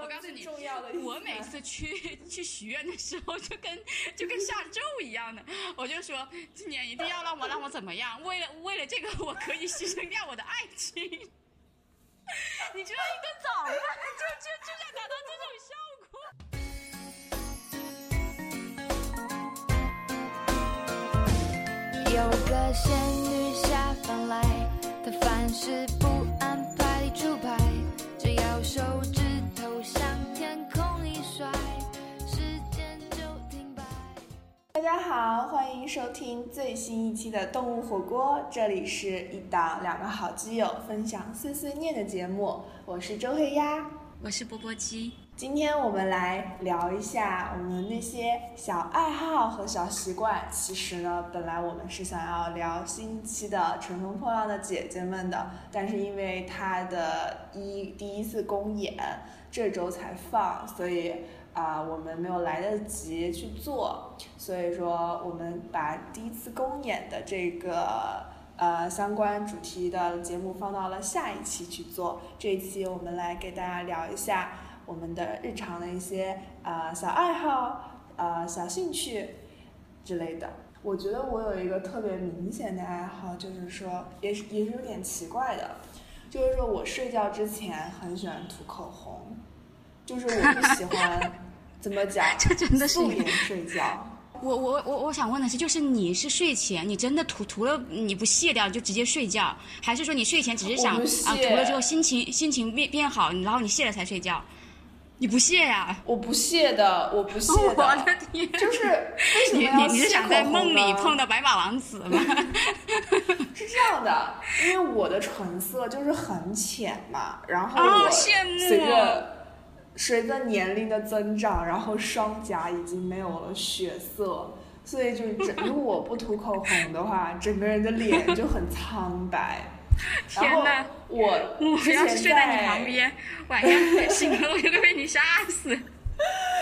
我告诉你，重要的我每次去去许愿的时候，就跟就跟下咒一样的，我就说今年一定要让我让我怎么样，为了为了这个，我可以牺牲掉我的爱情。你知道一顿早饭就就就想达到这种效果。有个仙女下凡来，她凡事不家好，欢迎收听最新一期的动物火锅，这里是一档两个好基友分享碎碎念的节目，我是周黑鸭。我是波波鸡，今天我们来聊一下我们那些小爱好和小习惯。其实呢，本来我们是想要聊新一期的《乘风破浪的姐姐们》的，但是因为它的一第一次公演这周才放，所以啊、我们没有来得及去做。所以说，我们把第一次公演的这个。呃，相关主题的节目放到了下一期去做。这一期我们来给大家聊一下我们的日常的一些呃小爱好、呃小兴趣之类的。我觉得我有一个特别明显的爱好，就是说也是也是有点奇怪的，就是说我睡觉之前很喜欢涂口红，就是我不喜欢怎么讲 这真的是素颜睡觉。我我我我想问的是，就是你是睡前你真的涂涂了你不卸掉就直接睡觉，还是说你睡前只是想啊涂了之后心情心情变变好，然后你卸了才睡觉？你不卸呀、我不卸的，我不卸 我的，天！就是 为什么你你你是想在梦里碰到白马王子吗？是这样的，因为我的唇色就是很浅嘛，然后啊我羡慕随着随着年龄的增长，然后双颊已经没有了血色，所以就整如果我不涂口红的话，整个人的脸就很苍白。天哪我我之前要是睡在你旁边，晚上醒了我就会被你吓死。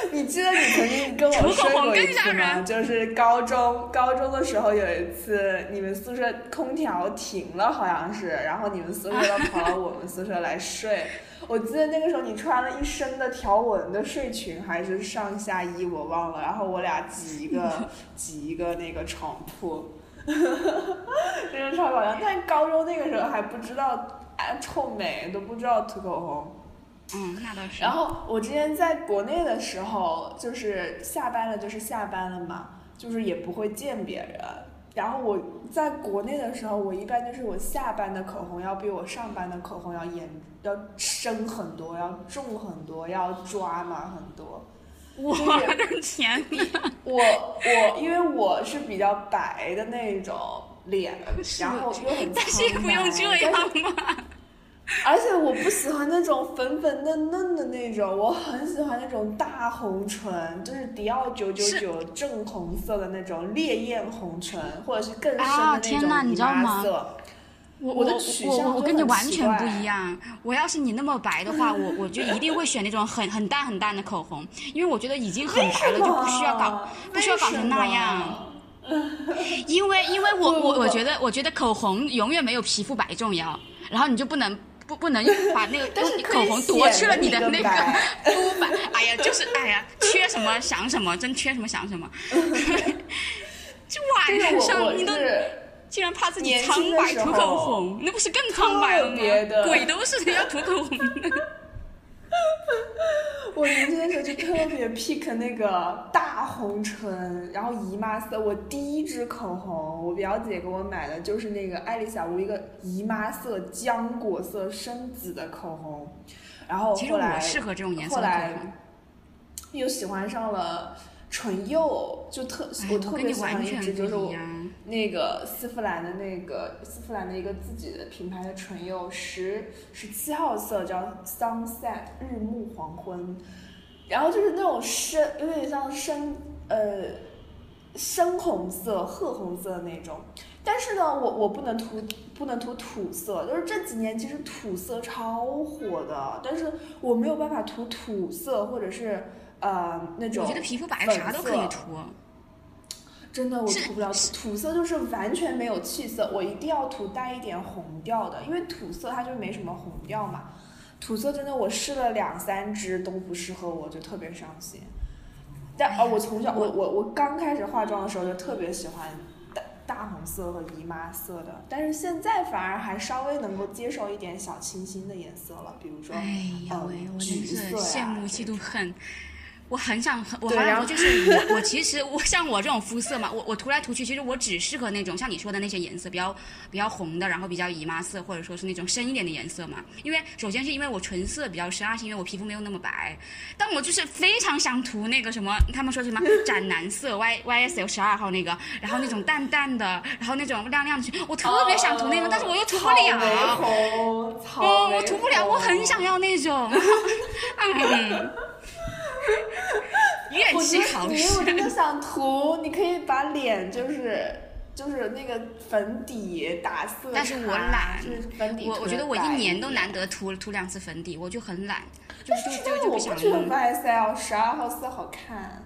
你记得你曾经跟我涂口说过一次吗？就是高中高中的时候有一次，你们宿舍空调停了，好像是，然后你们宿舍都跑到我们宿舍来睡。我记得那个时候你穿了一身的条纹的睡裙，还是上下衣，我忘了。然后我俩挤一个 挤一个那个床铺，真的超搞笑。但高中那个时候还不知道爱臭美，都不知道涂口红。嗯，那倒是。然后我之前在国内的时候，就是下班了就是下班了嘛，就是也不会见别人。然后我在国内的时候，我一般就是我下班的口红要比我上班的口红要严，要深很多，要重很多，要抓嘛很多。我的天哪！我我因为我是比较白的那种脸，然后又很但是也苍不用这样吧？而且我不喜欢那种粉粉嫩嫩的那种，我很喜欢那种大红唇，就是迪奥九九九正红色的那种烈焰红唇，或者是更深啊的那种姨天哪你知道妈吗色。我我的我我取向就我跟你完全不一样。我要是你那么白的话，我我就一定会选那种很很淡很淡的口红，因为我觉得已经很白了，就不需要搞不需要搞成那样。因为因为我我我觉得我觉得口红永远没有皮肤白重要，然后你就不能。不不能 把那个但是你口红夺去了你的那个 肤白，哎呀，就是哎呀，缺什么想什么，真缺什么想什么。这晚上你都竟然怕自己苍白涂口红，那不是更苍白了吗？鬼都是要涂口红的。我年轻的时候就特别 pick 那个大红唇，然后姨妈色。我第一支口红，我表姐给我买的就是那个爱丽小屋一个姨妈色浆果色深紫的口红，然后其实后来我适合这种颜色后来。又喜欢上了唇釉，就特哎我特别喜欢一支就是我。那个丝芙兰的那个丝芙兰的一个自己的品牌的唇釉，十十七号色叫 Sunset 日暮黄昏，然后就是那种深，有点像深呃深红色、褐红色那种。但是呢，我我不能涂不能涂土色，就是这几年其实土色超火的，但是我没有办法涂土色或者是呃那种我觉得皮肤白粉啥都可以涂。真的我涂不了土土色，就是完全没有气色，我一定要涂带一点红调的，因为土色它就没什么红调嘛。土色真的我试了两三支都不适合我，就特别伤心。但哦，我从小我我我刚开始化妆的时候就特别喜欢大大红色和姨妈色的，但是现在反而还稍微能够接受一点小清新的颜色了，比如说哎呀喂，嗯我橘色呀羡慕嫉妒恨。我很想，我对然后好想说，就是我，我其实我像我这种肤色嘛，我我涂来涂去，其实我只适合那种像你说的那些颜色，比较比较红的，然后比较姨妈色，或者说是那种深一点的颜色嘛。因为首先是因为我唇色比较深，二是因为我皮肤没有那么白。但我就是非常想涂那个什么，他们说什么 斩男色 Y Y S L 十二号那个，然后那种淡淡的，然后那种亮亮的，我特别想涂那个，但是我又涂不了。红，草嗯，我涂不了，我很想要那种。嗯，怨我气觉得你如果。真的想涂，你可以把脸就是就是那个粉底打色，但是我懒就是粉底我我觉得我一年都难得涂涂两次粉底，我就很懒，就就就就我不觉得不想弄。YSL 十二号色好看，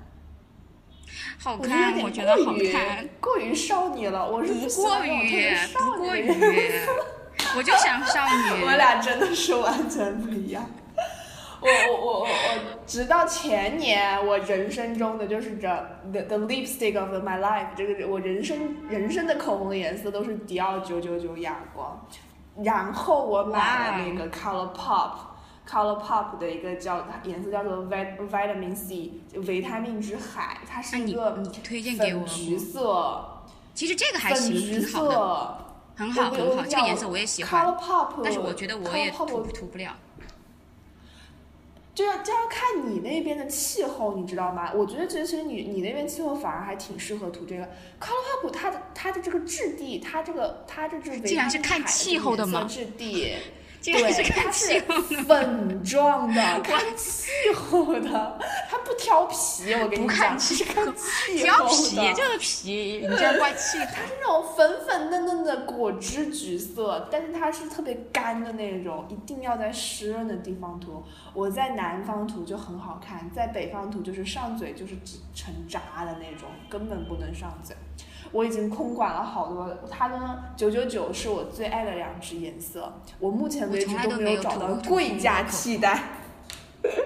好看，我觉得好看，过于少女了。我是不过于少不过于，我就想少女。我俩真的是完全不一样。我我我我我，直到前年，我人生中的就是这 the the lipstick of my life，这个我人生人生的口红的颜色都是迪奥九九九哑光，然后我买了那个 Color Pop。Color Pop 的一个叫颜色叫做 Vit Vitamin C，就维他命之海，它是一个你推荐给我粉橘色，其实这个还行，挺好很好我很好，这个颜色我也喜欢，Color Pop，但是我觉得我也涂涂不了。就要就要看你那边的气候，你知道吗？我觉得其实你你那边气候反而还挺适合涂这个 Color Pop，它的它的这个质地，它这个它这这竟然是看气候的吗质地，竟然是看气候是粉状的，看气候的，它不挑皮，我跟你不讲，看气是看候气挑候的。皮就是皮，你这样怪气候。它是那种粉粉嫩嫩的果汁橘色，但是它是特别干的那种，一定要在湿润的地方涂。我在南方涂就很好看，在北方涂就是上嘴就是成渣的那种，根本不能上嘴。我已经空管了好多，它跟九九九是我最爱的两支颜色，我目前为止都没没有找到贵价替代。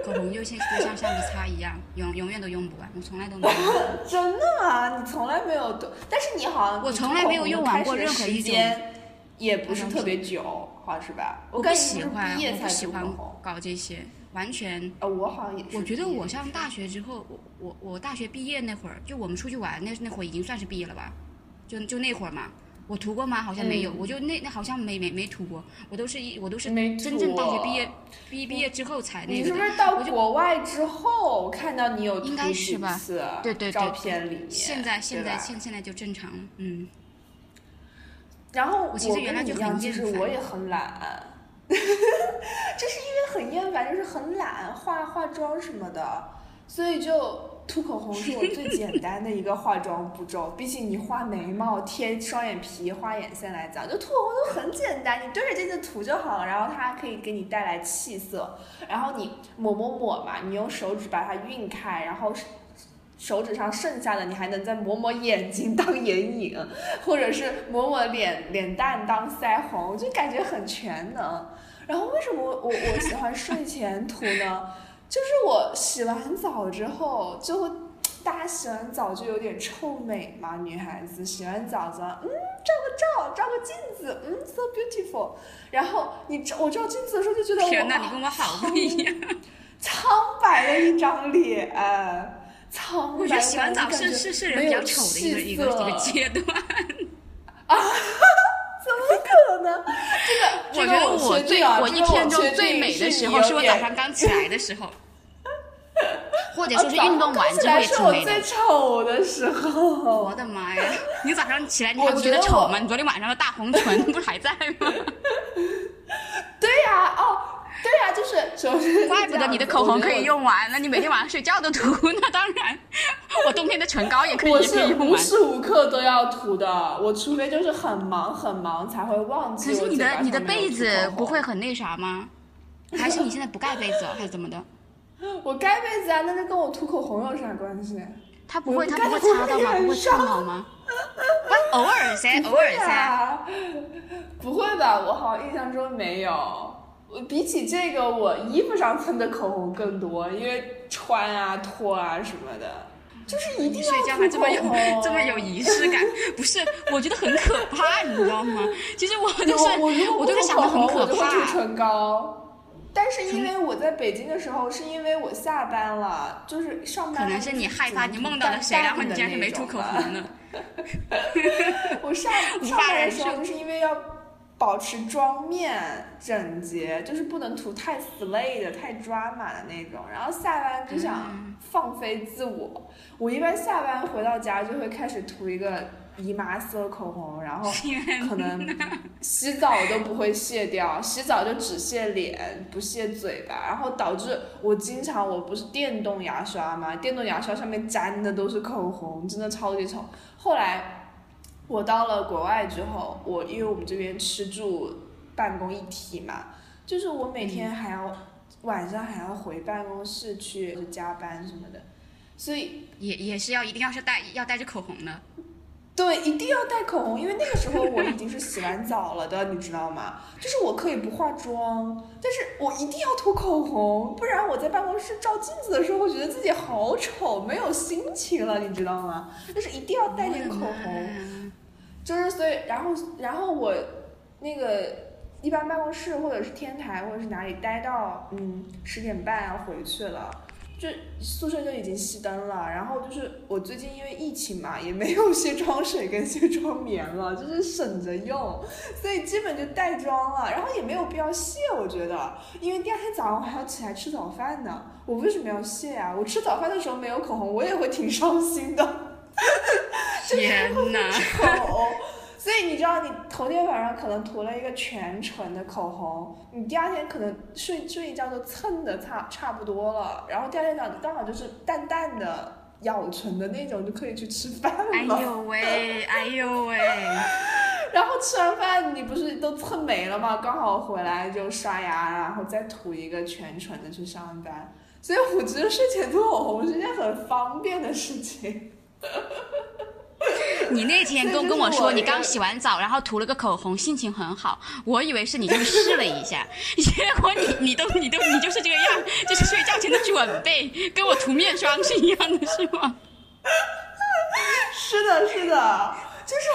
口红就像就像橡皮擦一样，永永远都用不完，我从来都没有。真的吗？你从来没有都，但是你好像我你从来没有用完过任何一种间也不是特别久，好是吧？我不喜欢，我不喜欢。搞这些，完全。呃，我好像也是。我觉得我上大学之后，我我我大学毕业那会儿，就我们出去玩那那会儿已经算是毕业了吧？就就那会儿嘛，我涂过吗？好像没有，嗯我就那那好像没没没涂过，我都是一我都是真正大学毕业毕毕业之后才那个你。是不是到国外之后看到你有涂应该是吧几次对对对照片里面？现在现在现现在就正常了，嗯。然后我其实原来就很厌烦其实我也很懒，就是因为很厌烦，就是很懒，化化妆什么的，所以就涂口红是我最简单的一个化妆步骤。比起你画眉毛、贴双眼皮、画眼线来讲，就涂口红就很简单，你对着镜子涂就好了，然后它可以给你带来气色，然后你抹抹抹嘛，你用手指把它晕开，然后。手指上剩下的，你还能再抹抹眼睛当眼影，或者是抹抹脸脸蛋当腮红，就感觉很全能。然后为什么我我我喜欢睡前涂呢？就是我洗完澡之后就会，大家洗完澡就有点臭美嘛，女孩子洗完澡子，嗯，照个照，照个镜子，嗯，so beautiful。然后你照我照镜子的时候就觉得我天哪，你跟我好不一样。苍白的一张脸，苍白。我觉得洗完澡是是是人比较丑的一个一个一个阶。段。怎 么可能？这个，我觉得我最我一天中最美的时候是我早上刚刚起来的时候，或者说是运动完之后也是我最挺美的。丑的时候。我的妈呀！你早上起来你还不觉得丑吗？你昨天晚上的大红唇不是还在吗？对呀、哦，对呀、就是首先怪不得你的口红可以。用完，那你每天晚上睡觉都涂。那当然，我冬天的唇膏也可以我也可以是。无时无刻都要涂的，我除非就是很忙很忙才会忘记。可是你的你的被被子不会很那啥吗？还是你现在不盖被子哦，还是怎么的？我盖被子啊，那那跟我涂口红有啥关系？它不会，我它不会擦到吗？不会烫到吗？不，偶尔噻，偶尔噻。啊，不会吧？我好像印象中没有。我比起这个，我衣服上蹭的口红更多，因为穿啊、脱啊什么的，就是一定要睡觉还这么有涂口红这么有仪式感，不是？我觉得很可怕，你知道吗？其实我就是我我如果我就是想的很可我就会涂。唇膏。但是因为我在北京的时候，是因为我下班了，就是上班了可能是你害怕你梦到了谁，淡然后你竟然是没涂口红呢？我上上班的时候，就是因为要保持妆面整洁，就是不能涂太 slay 的、太抓马的那种。然后下班就想嗯放飞自我，我一般下班回到家就会开始涂一个姨妈色口红，然后可能洗澡都不会卸掉，洗澡就只卸脸不卸嘴巴，然后导致我经常我不是电动牙刷嘛，电动牙刷上面粘的都是口红，真的超级丑。后来我到了国外之后，我因为我们这边吃住办公一体嘛，就是我每天还要、晚上还要回办公室去加班什么的，所以也也是要一定要是带要带着口红的。对，一定要带口红，因为那个时候我已经是洗完澡了的，你知道吗？就是我可以不化妆，但是我一定要涂口红，不然我在办公室照镜子的时候，会觉得自己好丑，没有心情了，你知道吗？就是一定要带点口红。就是所以，然后然后我那个一般办公室或者是天台或者是哪里待到嗯十点半要回去了，就宿舍就已经熄灯了。然后就是我最近因为疫情嘛，也没有卸妆水跟卸妆棉了，就是省着用，所以基本就带妆了。然后也没有必要卸，我觉得，因为第二天早上还要起来吃早饭呢。我为什么要卸啊？我吃早饭的时候没有口红，我也会挺伤心的。天哪！口，所以你知道，你头天晚上可能涂了一个全唇的口红，你第二天可能睡睡一觉都蹭的差差不多了，然后第二天早上刚好就是淡淡的咬唇的那种，就可以去吃饭了。哎呦喂，哎呦喂！然后吃完饭你不是都蹭没了吗？刚好回来就刷牙，然后再涂一个全唇的去上班。所以我觉得睡前涂口红是件很方便的事情。你那天跟跟我说你刚洗完澡，然后涂了个口红，心情很好，我以为是你就是试了一下，结果你你都你都你就是这个样，就是睡觉前的准备，跟我涂面霜是一样的，是吗？是的，是的，就是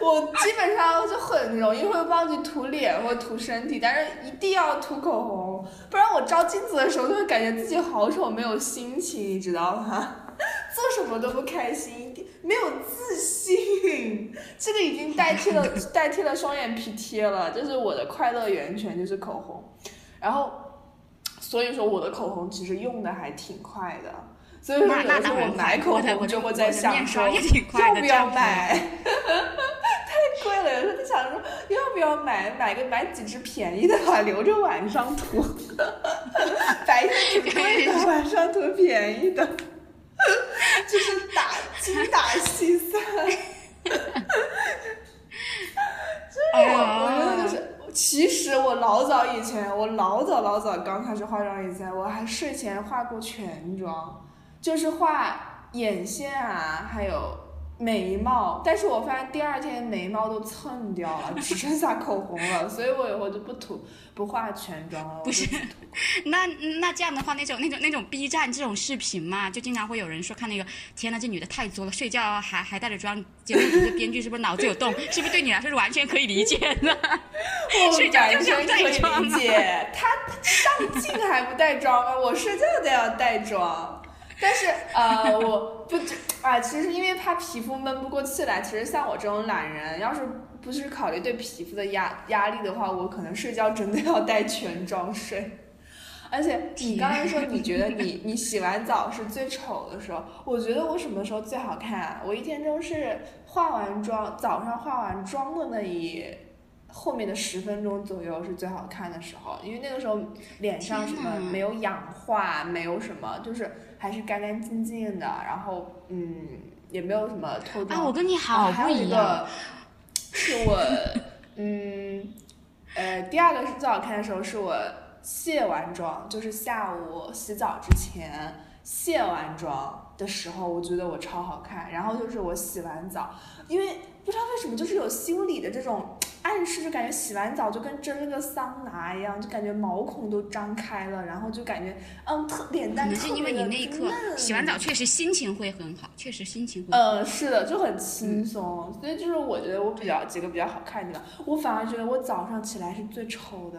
我我基本上就很容易会忘记涂脸或涂身体，但是一定要涂口红，不然我照镜子的时候就会感觉自己好丑，没有心情，你知道吗？做什么都不开心，没有自信，这个已经代替了 代替了双眼皮贴了，就是我的快乐源泉就是口红，然后所以说我的口红其实用的还挺快的。所以说有的时候我买口红就会在想说要不要买，太贵了。有时候就想说要不要买，买个买几支便宜的吧，留着晚上涂。白天挺贵的，晚上涂便宜的，就是打精打细算。哎 我觉得就是，其实我老早以前，我老早老早刚开始化妆以前，我还睡前化过全妆，就是画眼线啊，还有眉毛。但是我发现第二天眉毛都蹭掉了，只剩下口红了，所以我以后就不涂不化全妆了。不是 那那这样的话，那种那种那种 B 站这种视频嘛，就经常会有人说看那个，天呐，这女的太作了，睡觉还还带着妆，结果这编剧是不是脑子有洞？是不是对你来说是完全可以理解的？我睡觉完就想全可以带妆理解，她上镜还不带妆吗？我睡觉都要带妆。但是呃，我不啊，其实因为怕皮肤闷不过气来，其实像我这种懒人，要是不是考虑对皮肤的压压力的话，我可能睡觉真的要带全妆睡。而且你刚才说你觉得你你洗完澡是最丑的时候，我觉得我什么时候最好看啊？我一天中是化完妆，早上化完妆的那一后面的十分钟左右是最好看的时候，因为那个时候脸上什么没有氧化，没有什么，就是还是干干净净的，然后嗯也没有什么透妆。啊，我跟你好啊还不一样。有一个是我，嗯，呃，第二个是最好看的时候是我卸完妆，就是下午洗澡之前卸完妆的时候，我觉得我超好看。然后就是我洗完澡，因为不知道为什么，就是有心理的这种暗示就感觉洗完澡就跟蒸了个桑拿一样，就感觉毛孔都张开了，然后就感觉嗯特脸可蛋能是因为你特别的那一刻嫩洗完澡确实心情会很好，确实心情会很好。呃，是的，就很轻松，所以就是我觉得我比较几个比较好看的地方，我反而觉得我早上起来是最丑的，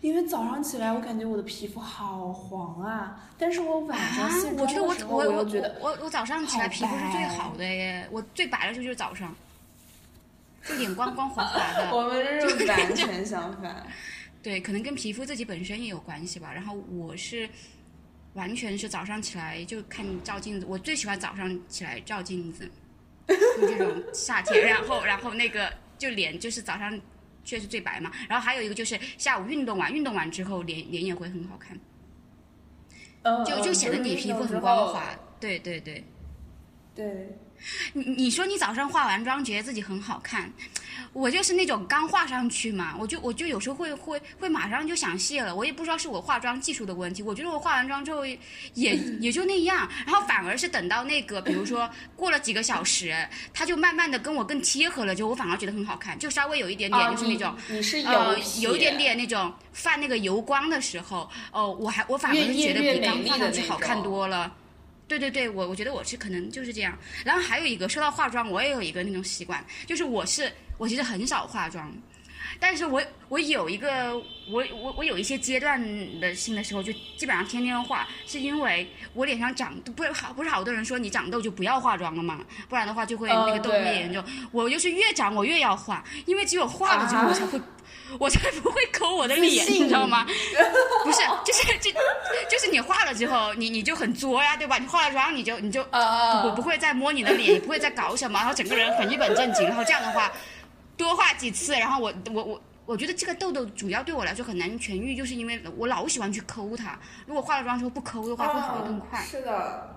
因为早上起来我感觉我的皮肤好黄啊，但是我晚上啊卸，妆我觉得我的时候我觉得我我早上起来皮肤是最好的耶，我最白的时候就是早上，就脸光光滑滑的。我们这是完全相反。对，可能跟皮肤自己本身也有关系吧。然后我是完全是早上起来就看照镜子，我最喜欢早上起来照镜子，就这种 夏天，然后然后那个就脸就是早上确实最白嘛。然后还有一个就是下午运动完，运动完之后脸脸也会很好看，嗯，就嗯就显得你皮肤很光滑。对对对。对，你你说你早上化完妆觉得自己很好看，我就是那种刚化上去嘛，我就我就有时候会会会马上就想卸了，我也不知道是我化妆技术的问题，我觉得我化完妆之后也也就那样，然后反而是等到那个比如说过了几个小时，它就慢慢的跟我更贴合了，就我反而觉得很好看，就稍微有一点点啊，就是那种。你你是有呃，有一点点那种泛那个油光的时候，哦，我还我反而是觉得比刚画美丽的那上去好看多了。对对对，我我觉得我是可能就是这样。然后还有一个，说到化妆，我也有一个那种习惯，就是我是我其实很少化妆，但是我我有一个我我我有一些阶段的性的时候，就基本上天天化，是因为我脸上长不是好不是好多人说你长痘就不要化妆了嘛，不然的话就会那个呃痘会对严重。我就是越长我越要化，因为只有化了之后我才会。我才不会抠我的脸，你知道吗？不是，就是就就是你化了之后，你你就很作呀，对吧？你化了妆，你就你就啊我不会再摸你的脸，也不会再搞什么，然后整个人很一本正经。然后这样的话，多画几次，然后我我我我觉得这个痘痘主要对我来说很难痊愈，就是因为我老喜欢去抠它。如果化了妆之后不抠的话，会好得更快。啊是的，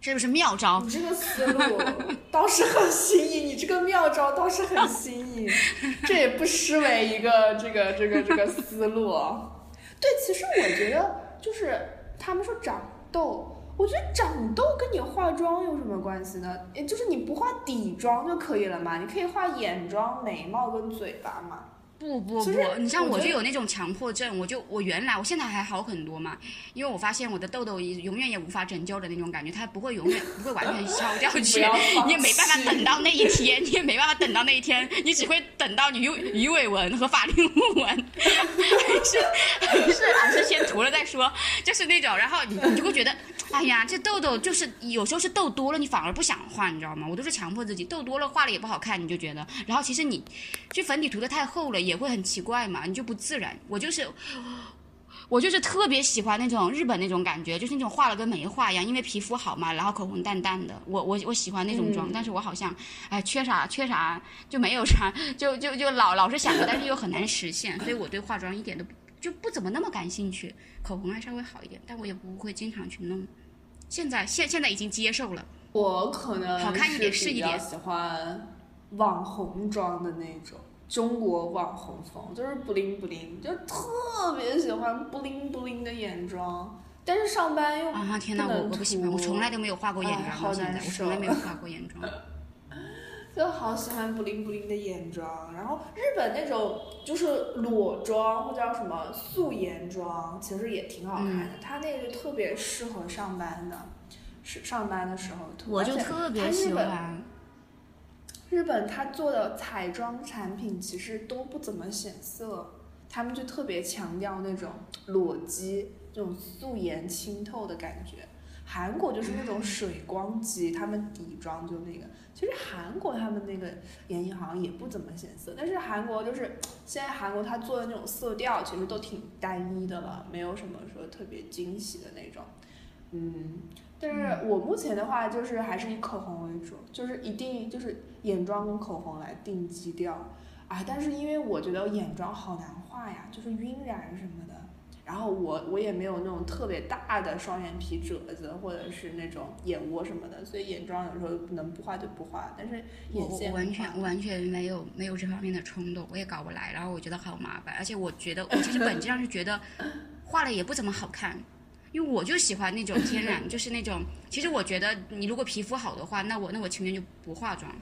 这就是妙招你。这个思路倒是很新颖，你这个妙招倒是很新颖，这也不失为一个这个这个这个思路。对，其实我觉得就是他们说长痘，我觉得长痘跟你化妆有什么关系呢？也就是你不化底妆就可以了嘛，你可以画眼妆、眉毛跟嘴巴嘛。不不不，你像我就有那种强迫症，我就我原来我现在还好很多嘛，因为我发现我的痘痘也永远也无法拯救的那种感觉，它不会永远不会完全消掉去你也没办法等到那一天，你也没办法等到那一天，你只会等到你鱼鱼尾纹和法令纹，还是还是还是先涂了再说，就是那种，然后你你就会觉得，哎呀，这痘痘就是有时候是痘多了，你反而不想画，你知道吗？我都是强迫自己，痘多了画了也不好看，你就觉得，然后其实你这粉底涂的太厚了，也会很奇怪嘛，你就不自然。我就是。我就是特别喜欢那种日本那种感觉，就是那种画了跟没画一样，因为皮肤好嘛，然后口红淡淡的，我我我喜欢那种妆，嗯但是我好像哎缺啥缺啥就没有啥，就就就老老是想着，但是又很难实现，所以我对化妆一点都不就不怎么那么感兴趣，口红还稍微好一点，但我也不会经常去弄。现在现现在已经接受了，我可能好看一点是是一点喜欢网红妆的那种。中国网红风就是布灵布灵，就特别喜欢布灵布灵的眼妆，但是上班又啊天哪，我我不喜欢，我从来都没有化过眼妆，到现在我从来受没有化过眼妆。就好喜欢布灵布灵的眼妆，然后日本那种就是裸妆或者叫什么素颜妆，其实也挺好看的。它那个就特别适合上班的，是上班的时候涂。我就特别它日本喜欢，日本它做的彩妆产品其实都不怎么显色，他们就特别强调那种裸肌、这种素颜清透的感觉。韩国就是那种水光肌，他们底妆就那个。其实韩国他们那个眼影好像也不怎么显色，但是韩国就是 现在韩国他做的那种色调其实都挺单一的了，没有什么说特别惊喜的那种。嗯，但是我目前的话就是还是以口红为主，就是一定就是眼妆跟口红来定基调啊。但是因为我觉得眼妆好难画呀，就是晕染什么的。然后我我也没有那种特别大的双眼皮褶子，或者是那种眼窝什么的，所以眼妆有时候能不画就不画。但是我我眼线完全完全没有没有这方面的冲动，我也搞不来，然后我觉得好麻烦，而且我觉得我其实本质上是觉得 画了也不怎么好看，因为我就喜欢那种天然，就是那种，其实我觉得你如果皮肤好的话，那我那我情愿就不化妆。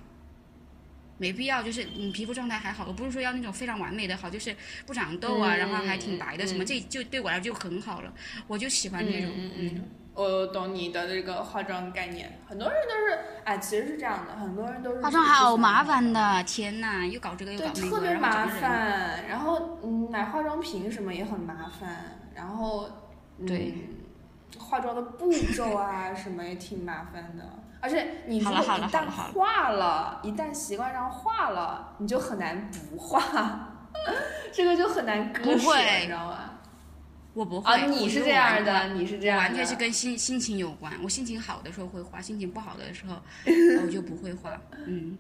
没必要，就是你皮肤状态还好，我不是说要那种非常完美的好，就是不长痘啊，嗯然后还挺白的，什么嗯这就对我来说就很好了，我就喜欢这种，嗯嗯嗯，我懂你的这个化妆概念。很多人都是，哎，其实是这样的，很多人都是化妆好麻烦的，天呐，又搞这个又，搞那个，特别然后整麻烦。然后嗯，买化妆品什么也很麻烦，然后嗯对化妆的步骤啊什么也挺麻烦的。而且你如果一旦画了一旦习惯上画了，你就很难不画，这个就很难割舍，你知道吗？我不会，啊，你是这样的。的，你是这样的，完全是跟心心情有关。我心情好的时候会画，心情不好的时候 我就不会画。嗯，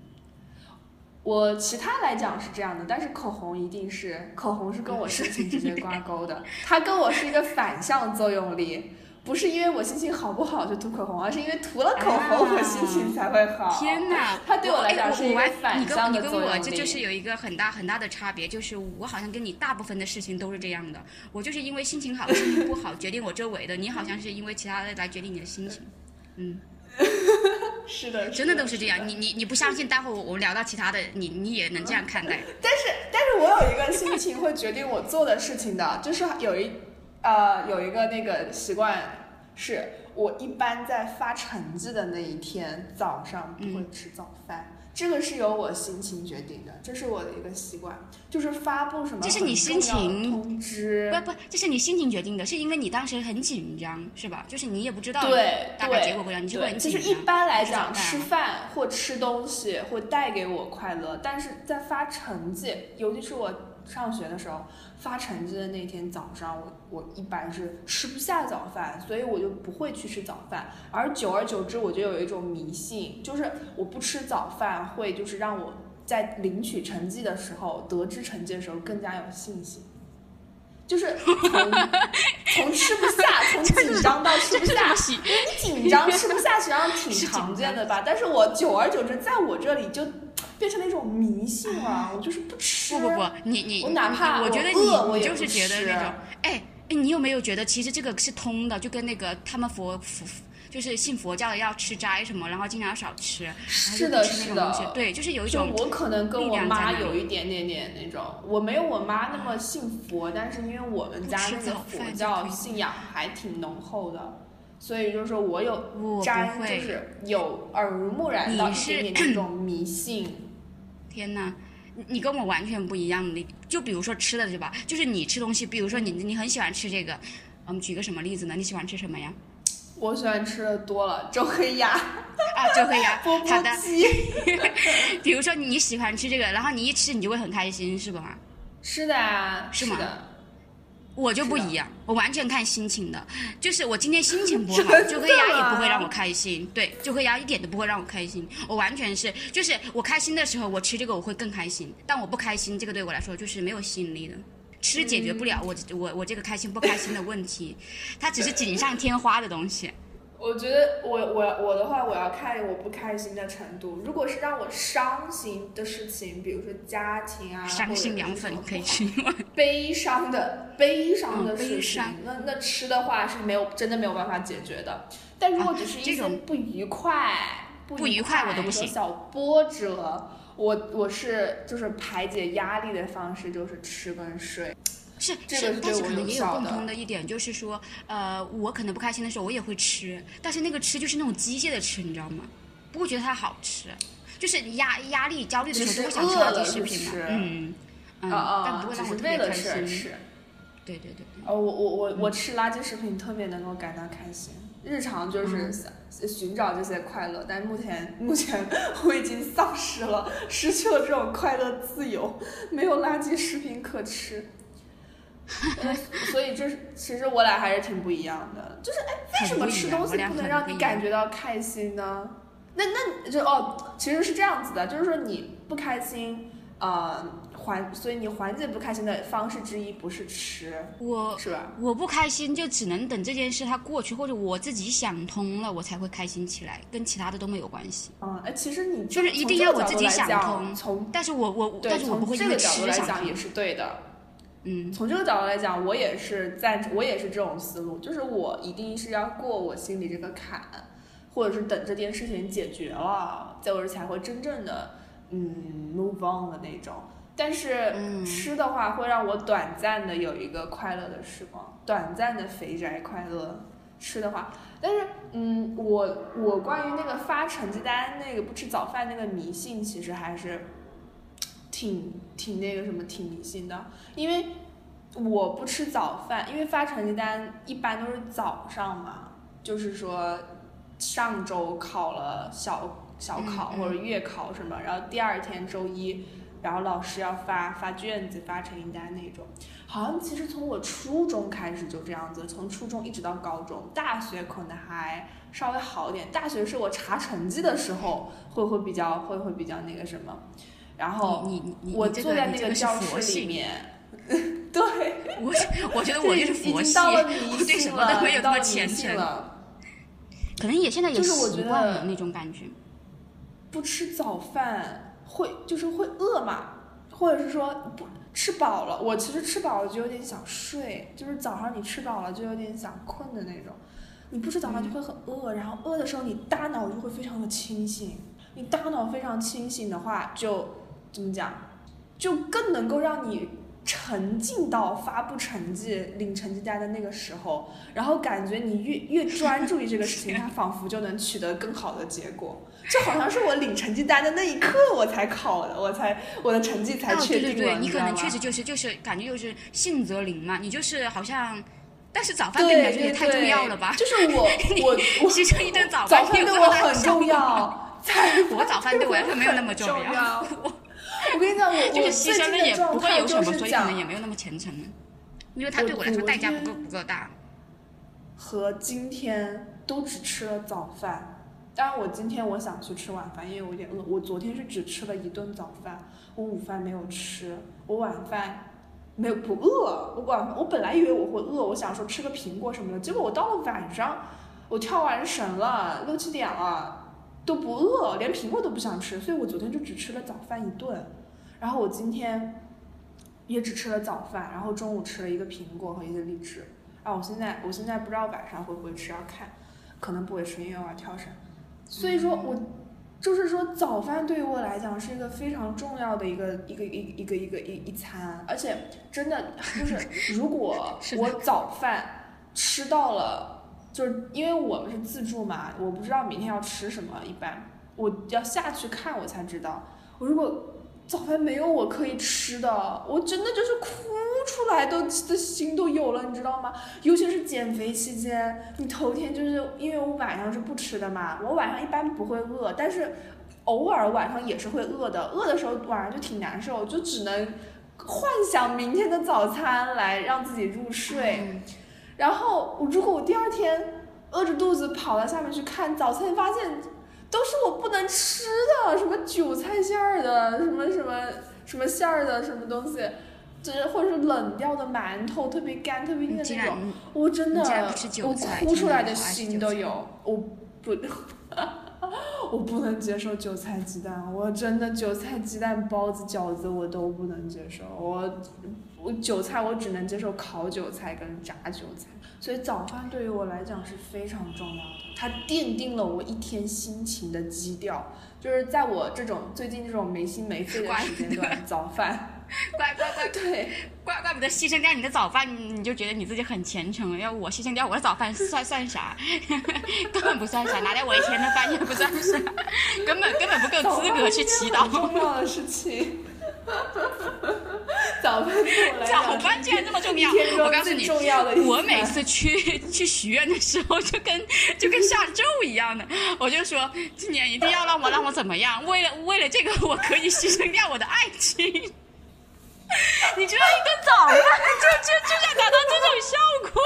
我其他来讲是这样的，但是口红一定是口红是跟我心情直接挂钩的，它跟我是一个反向作用力，不是因为我心情好不好就涂口红，而是因为涂了口红我心情才会好。啊天哪！它对我来讲哎是一个完反你跟向你跟我的作用力。这就是有一个很大很大的差别，就是我好像跟你大部分的事情都是这样的，我就是因为心情好、心情不好决定我周围的，你好像是因为其他的来决定你的心情。嗯，是的，真的都是是这样。你你你不相信，待会儿我们聊到其他的，你你也能这样看待。但是，但是我有一个心情会决定我做的事情的，就是有一呃有一个那个习惯，是我一般在发成绩的那一天早上不会吃早饭，这个是由我心情决定的，这是我的一个习惯，就是发布什么这是你心情通知，不不，这是你心情决定的，是因为你当时很紧张，是吧？就是你也不知道对大概结果会对，很紧张。就是一般来讲，吃饭或吃东西会带给我快乐，但是在发成绩，尤其是我上学的时候发成绩的那天早上，我我一般是吃不下早饭，所以我就不会去吃早饭。而久而久之，我就有一种迷信，就是我不吃早饭会就是让我在领取成绩的时候，得知成绩的时候更加有信心。就是从从 吃不下，从紧张到吃不下，因为你紧张 吃不下，实际上挺常见的吧？但是我久而久之，在我这里就变成了一种迷信了，我就是不吃。不不不，你你我哪怕我觉得我饿我你你就是觉得吃那种，哎哎，你有没有觉得其实这个是通的，就跟那个他们佛佛就是信佛教的要吃斋什么，然后尽量少吃，是的，是的，，对，就是有一种就我可能跟我妈有一点点点那种，我没有我妈那么信佛，但是因为我们家那个佛教信仰还挺浓厚的，所以就是说我有我不沾，就是有耳濡目染到一你是点点这种迷信。天呐，你你跟我完全不一样。你就比如说吃的对吧？就是你吃东西，比如说你你很喜欢吃这个，我嗯，举个什么例子呢？你喜欢吃什么呀？我喜欢吃的多了，周黑鸭、啊，周黑鸭。钵钵好的，鸡。比如说你喜欢吃这个，然后你一吃你就会很开心，是吧？是的啊，是吗的。我就不一样，我完全看心情的。就是我今天心情不好 真的，周黑鸭也不会让我开心。对，周黑鸭一点都不会让我开心。我完全是，就是我开心的时候，我吃这个我会更开心；但我不开心，这个对我来说就是没有吸引力的。吃解决不了我我我这个开心不开心的问题，它只是锦上添花的东西。我觉得我我我的话，我要看我不开心的程度。如果是让我伤心的事情，比如说家庭啊，伤心凉粉可以吃吗？悲伤的悲伤的嗯事情，那那吃的话是没有真的没有办法解决的。但如果只是一种不愉快、不不愉快我都不小波折，我我是就是排解压力的方式就是吃跟睡。是是，但是可能也有共通的一点，就是说，呃，我可能不开心的时候，我也会吃，但是那个吃就是那种机械的吃，你知道吗？不会觉得它好吃，就是压压力、焦虑的时候都会想吃垃圾食品嘛，嗯嗯，但不，会让我特别开心。吃。对对对，哦，我我我我吃垃圾食品特别能够感到开心，日常就是寻找这些快乐，但目前目前 我已经丧失了，失去了这种快乐自由，没有垃圾食品可吃。呃所以这是其实我俩还是挺不一样的，就是哎，为什么吃东西不能让你感觉到开心呢？那那就哦，其实是这样子的，就是说你不开心，呃，缓，所以你缓解不开心的方式之一不是吃，我是吧？我不开心就只能等这件事它过去，或者我自己想通了，我才会开心起来，跟其他的都没有关系。嗯，哎，其实你就是一定要我自己想通从但是我我，但是我不会从因为这个角度来吃想通讲也是对的。嗯，从这个角度来讲，我也是赞，我也是这种思路，就是我一定是要过我心里这个坎，或者是等这件事情解决了，在我才会真正的嗯 move on 的那种。但是嗯吃的话会让我短暂的有一个快乐的时光，短暂的肥宅快乐。吃的话，但是嗯，我我关于那个发成绩单那个不吃早饭那个迷信，其实还是挺挺那个什么挺迷信的，因为我不吃早饭，因为发成绩单一般都是早上嘛，就是说上周考了小小考或者月考什么，然后第二天周一，然后老师要发发卷子、发成绩单那种。好像其实从我初中开始就这样子，从初中一直到高中，大学可能还稍微好一点。大学是我查成绩的时候会会比较会会比较那个什么，然后你你你我坐在那个教室里，面，对，我我觉得我就是佛系，已经到了迷我对什信了，么都没有那么虔诚，了。可能也现在也就是我觉得习惯了那种感觉。不吃早饭会就是会饿嘛，或者是说不吃饱了，我其实吃饱了就有点想睡，就是早上你吃饱了就有点想困的那种。你不吃早饭就会很饿，然后饿的时候你大脑就会非常的清醒，你大脑非常清醒的话就怎么讲，就更能够让你沉浸到发布成绩、领成绩单的那个时候，然后感觉你越越专注于这个事情，它仿佛就能取得更好的结果。就好像是我领成绩单的那一刻我才考的，我才我的成绩才哦，确定了，对对对，你可能确实就是就是感觉就是信则灵嘛，你就是好像，但是早饭对你来说也太重要了吧？就是我 我我牺牲一顿早早饭对我能很重要，菜 我早饭对我来说没有那么重要。我跟你讲，我 就是我最近牺牲了也的状态不会有什么，都是讲所以可能也没有那么虔诚了，因为他对我来说代价不够不够大。和今天都只吃了早饭。当然，我今天我想去吃晚饭，因为我有点饿。我昨天是只吃了一顿早饭，我午饭没有吃，我晚饭没有不饿。我晚我本来以为我会饿，我想说吃个苹果什么的，结果我到了晚上，我跳完绳了，六七点了都不饿，连苹果都不想吃，所以我昨天就只吃了早饭一顿，然后我今天也只吃了早饭，然后中午吃了一个苹果和一个荔枝。啊，我现在我现在不知道晚上会不会吃，要看，可能不会吃，因为我要跳绳。所以说我就是说早饭对于我来讲是一个非常重要的一个一个一一个一个一一餐，而且真的就是 如果我早饭吃到了，就是因为我们是自助嘛，我不知道明天要吃什么，一般我要下去看我才知道。我如果早饭没有我可以吃的，我真的就是哭出来都的心都有了，你知道吗？尤其是减肥期间，你头天就是因为我晚上是不吃的嘛，我晚上一般不会饿，但是偶尔晚上也是会饿的，饿的时候晚上就挺难受，就只能幻想明天的早餐来让自己入睡。嗯然后我如果我第二天饿着肚子跑到下面去看早餐，发现都是我不能吃的，什么韭菜馅儿的，什么什么什么馅儿的，什么东西，就是或者是冷掉的馒头，特别干、特别硬的那种。我真的我哭出来的心都有，我不，我不能接受韭菜鸡蛋，我真的韭菜鸡蛋包子饺子我都不能接受，我我韭菜我只能接受烤韭菜跟炸韭菜，所以早饭对于我来讲是非常重要的，它奠定了我一天心情的基调，就是在我这种最近这种没心没肺的怪时间段，早饭怪怪怪对。怪怪不得牺牲掉你的早饭，你就觉得你自己很虔诚。要我牺牲掉我的早饭，算算啥？根本不算啥，拿掉我一天的饭也不算啥，根本根本不够资格去祈祷。重要的事情。早班对我来讲，早饭竟然这么重要我告诉你重要的我每次去去许愿的时候，就跟就跟下咒一样的，我就说今年一定要让我让我怎么样，为了为了这个，我可以牺牲掉我的爱情。你居然一顿早饭 就就就想达到这种效果，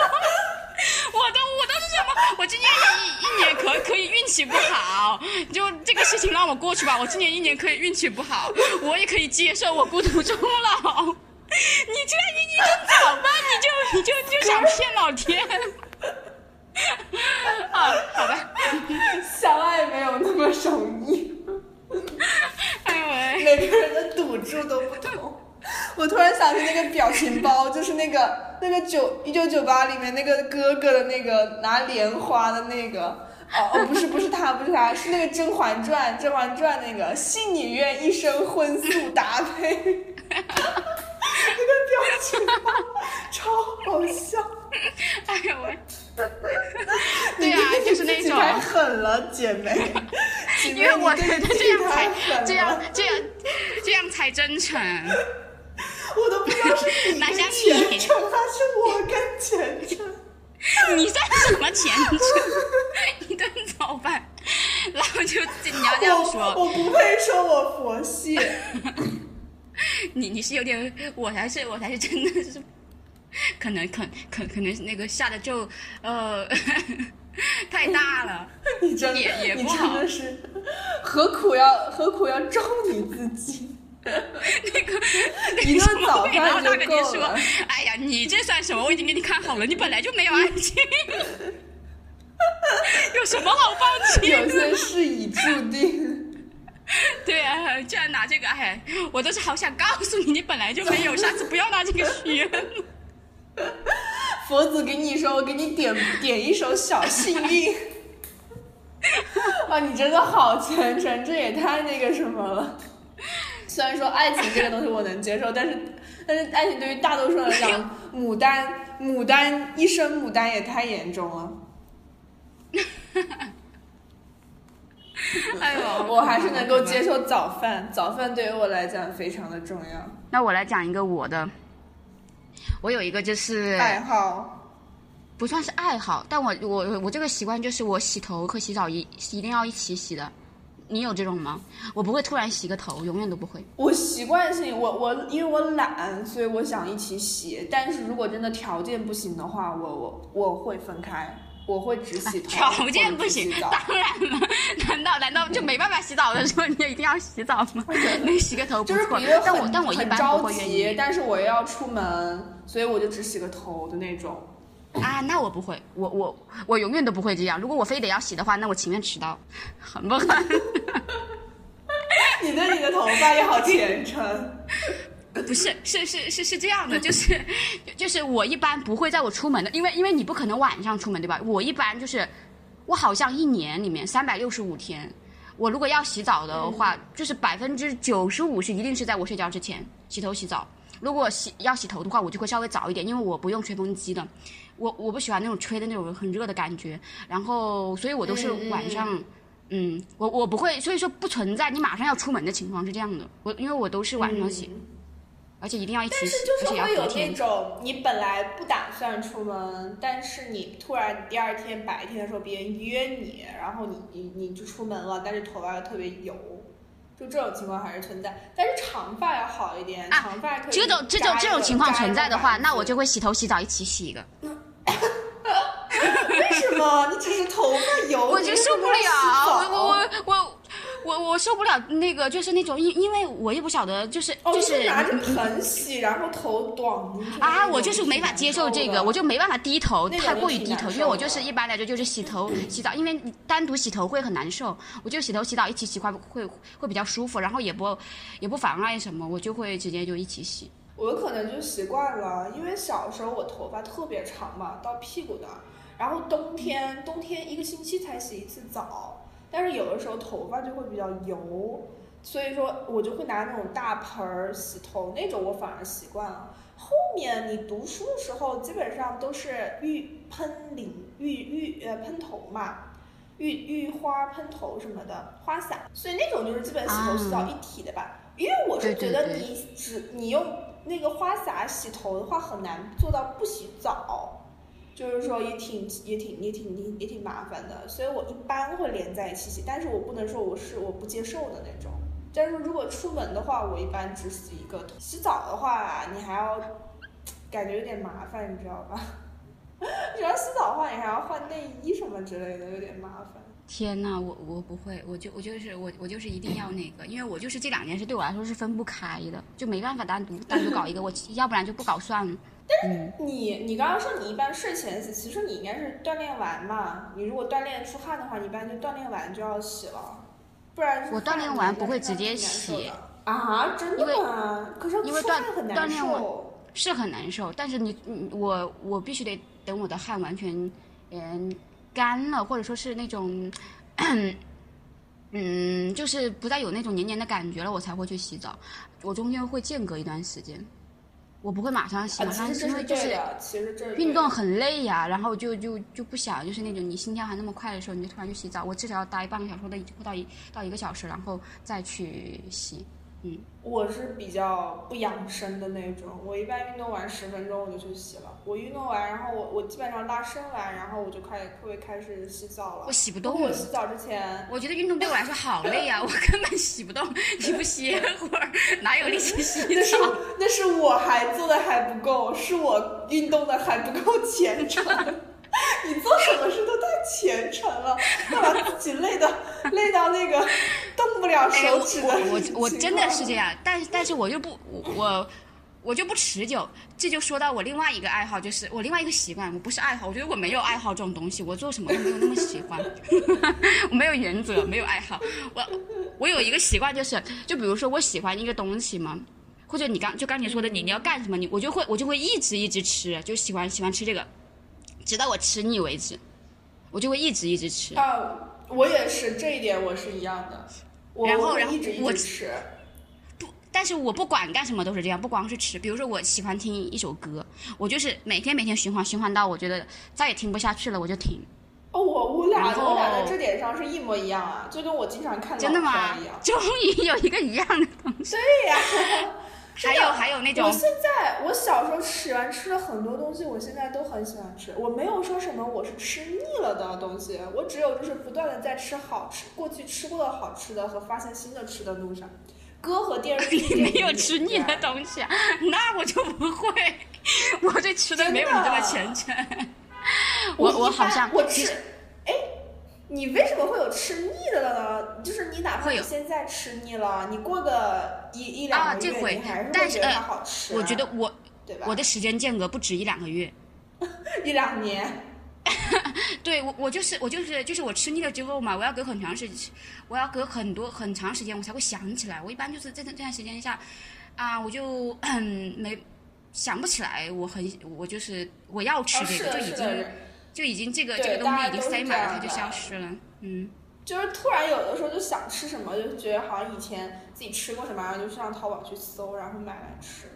我都我都是什么？我今年一一年可可以运气不好，就这个事情让我过去吧。我今年一年可以运气不好，我也可以接受我孤独终老。你居然一一顿早饭你就你就就想骗老天？啊，好吧，相爱没有那么容易，哎喂，每个人的赌注都不同。我突然想起那个表情包，就是那个那个九一九九八里面那个哥哥的那个拿莲花的那个，哦哦，不是不是他，不是他，是那个《甄嬛传》《甄嬛传》那个信女愿一生荤素搭配，那个表情包超好笑。哎呦喂！对啊，就是那种，太狠了，姐妹。因为我觉得这样才这样这样这样才真诚。我都不知道是你更哪像你虔诚还是我跟虔诚。你算什么虔诚？一顿早饭，然后就你要这样我说，我不配说我佛系。你你是有点，我才是我才是真的是，可能可可可能那个下的咒，呃，太大了。你真的，也也你不好真的是何苦要何苦要咒你自己？那个 一顿早然后饭就他跟你说够了。：“哎呀，你这算什么？我已经给你看好了，你本来就没有爱情，有什么好放弃有？些事已注定。对啊，居然拿这个，哎，我都是好想告诉你，你本来就没有，下次不要拿这个许愿。佛祖给你说，我给你点点一首小幸运。啊，你真的好虔诚，这也太那个什么了。虽然说爱情这个东西我能接受，但是但是爱情对于大多数人来讲，牡丹牡丹一生牡丹也太严重了。哎呦，我还是能够接受早饭，早饭对于我来讲非常的重要。那我来讲一个我的，我有一个就是爱好，不算是爱好，但我我我这个习惯就是我洗头和洗澡一一定要一起洗的。你有这种吗？我不会突然洗个头，永远都不会。我习惯性，我我因为我懒，所以我想一起洗。但是如果真的条件不行的话，我我我会分开，我会只洗头。条件不行当然了，难道难道就没办法洗澡的时候你也一定要洗澡吗？能洗个头不错就是比如，但我很但我一般很着不会愿急，意但是我要出门，所以我就只洗个头的那种。啊。那我不会，我我我永远都不会这样。如果我非得要洗的话，那我情愿迟到，狠不狠？你 对你的头发也好虔诚。不是，是是是是这样的，就是就是我一般不会在我出门的，因为因为你不可能晚上出门对吧？我一般就是我好像一年里面三百六十五天，我如果要洗澡的话，就是百分之九十五是一定是在我睡觉之前洗头洗澡。如果洗要洗头的话，我就会稍微早一点，因为我不用吹风机的，我我不喜欢那种吹的那种很热的感觉，然后所以我都是晚上。嗯，我我不会，所以说不存在你马上要出门的情况是这样的。我因为我都是晚上洗，而且一定要一起洗，但是就而且要是会有那。种你本来不打算出门，但是你突然第二天白天的时候别人约你，然后你你你就出门了，但是头发又特别油，就这种情况还是存在。但是长发要好一点，啊长发可以这种这种这种情况存在的话，那我就会洗头洗澡一起洗一个。为什么？你只是头发油，我就你受不了，我澡我我我我受不了那个，就是那种因因为我也不晓得，就是哦，就就是拿着嗯盆洗，然后头短啊，我就是没法接受这个，我就没办法低头，太过于低头，因为我就是一般来说就是洗头洗澡，因为你单独洗头会很难受，我就洗头洗澡一起洗会会会比较舒服，然后也不也不妨碍什么，我就会直接就一起洗。我有可能就习惯了，因为小时候我头发特别长嘛，到屁股那儿，然后冬天冬天一个星期才洗一次澡，但是有的时候头发就会比较油，所以说我就会拿那种大盆儿洗头，那种我反而习惯了。后面你读书的时候，基本上都是浴喷淋浴浴呃喷头嘛，浴浴花喷头什么的花洒，所以那种就是基本洗头洗澡一体的吧。因为我是觉得你只你用那个花洒洗头的话，很难做到不洗澡，就是说也挺也挺也挺也也挺麻烦的，所以我一般会连在一起洗，但是我不能说我是我不接受的那种。但是如果出门的话，我一般只洗一个。洗澡的话，你还要感觉有点麻烦，你知道吧？只要洗澡的话，你还要换内衣什么之类的，有点麻烦。天呐，我我不会，我就我就是我我就是一定要那个，因为我就是这两件事对我来说是分不开的，就没办法单独单独搞一个，我 要不然就不搞算了。嗯，你你刚刚说你一般睡前洗，其实你应该是锻炼完嘛。你如果锻炼出汗的话，你一般就锻炼完就要洗了，不然我锻炼完不会直接洗啊？真的吗？可是因为锻炼完。是很难受，但是你嗯我我必须得等我的汗完全嗯干了，或者说是那种，嗯，就是不再有那种黏黏的感觉了，我才会去洗澡。我中间会间隔一段时间，我不会马上洗，啊，马上因为就是运动很累呀、然后就就就不想就是那种你心跳还那么快的时候，你就突然去洗澡，我至少要待半个小时或者或到一到一个小时，然后再去洗。嗯，我是比较不养生的那种，我一般运动完十分钟我就去洗了。我运动完，然后我我基本上拉伸完，然后我就开会开始洗澡了我。洗不动我洗澡之前，我觉得运动对我来说好累呀、我根本洗不动，你不歇会儿哪有力气洗那是？那是我还做的还不够，是我运动的还不够虔诚。你做什么事都太虔诚了，要把自己累的累到那个动不了手指的我我我真的是这样，但但是我又不我我我就不持久，这就说到我另外一个爱好，就是我另外一个习惯，我不是爱好，我觉得我没有爱好这种东西，我做什么都没有那么喜欢，我没有原则，没有爱好，我我有一个习惯就是，就比如说我喜欢一个东西嘛。或者你刚就刚才说的，你你要干什么，你我就会我就会一直一直吃，就喜欢喜欢吃这个，直到我吃腻为止，我就会一直一直吃。啊，我也是这一点我是一样的。我然后然后一直一直吃，但是我不管干什么都是这样，不光是吃。比如说我喜欢听一首歌，我就是每天每天循环循环到我觉得再也听不下去了，我就停。哦，我我俩我俩在这点上是一模一样啊，就跟我经常看真的吗。终于有一个一样的东西。对呀、还有还有那种我现在我小时候喜欢吃的很多东西，我现在都很喜欢吃。我没有说什么我是吃腻了的东西，我只有就是不断的在吃好吃过去吃过的好吃的和发现新的吃的路上。歌和电视剧你 没有吃腻的东西啊，那我就不会。我对吃的没有你这么虔诚。我我好像我吃哎，你为什么会有吃腻的了呢？就是你哪怕有你现在吃腻了，你过个一一两个月，啊这回你还是但是呃会觉得它好吃啊、我觉得我对吧？我的时间间隔不止一两个月。一两年，对我，我就是我就是就是我吃腻了之后嘛，我要隔很长时间，我要隔很多很长时间我才会想起来。我一般就是在这这段时间下，啊，我就嗯 没想不起来，我很我就是我要吃哦，这个，就已经，就已经这个这个东西已经塞满了，它就消失了。嗯，就是突然有的时候就想吃什么，就觉得好像以前自己吃过什么，然后就上淘宝去搜，然后买来吃，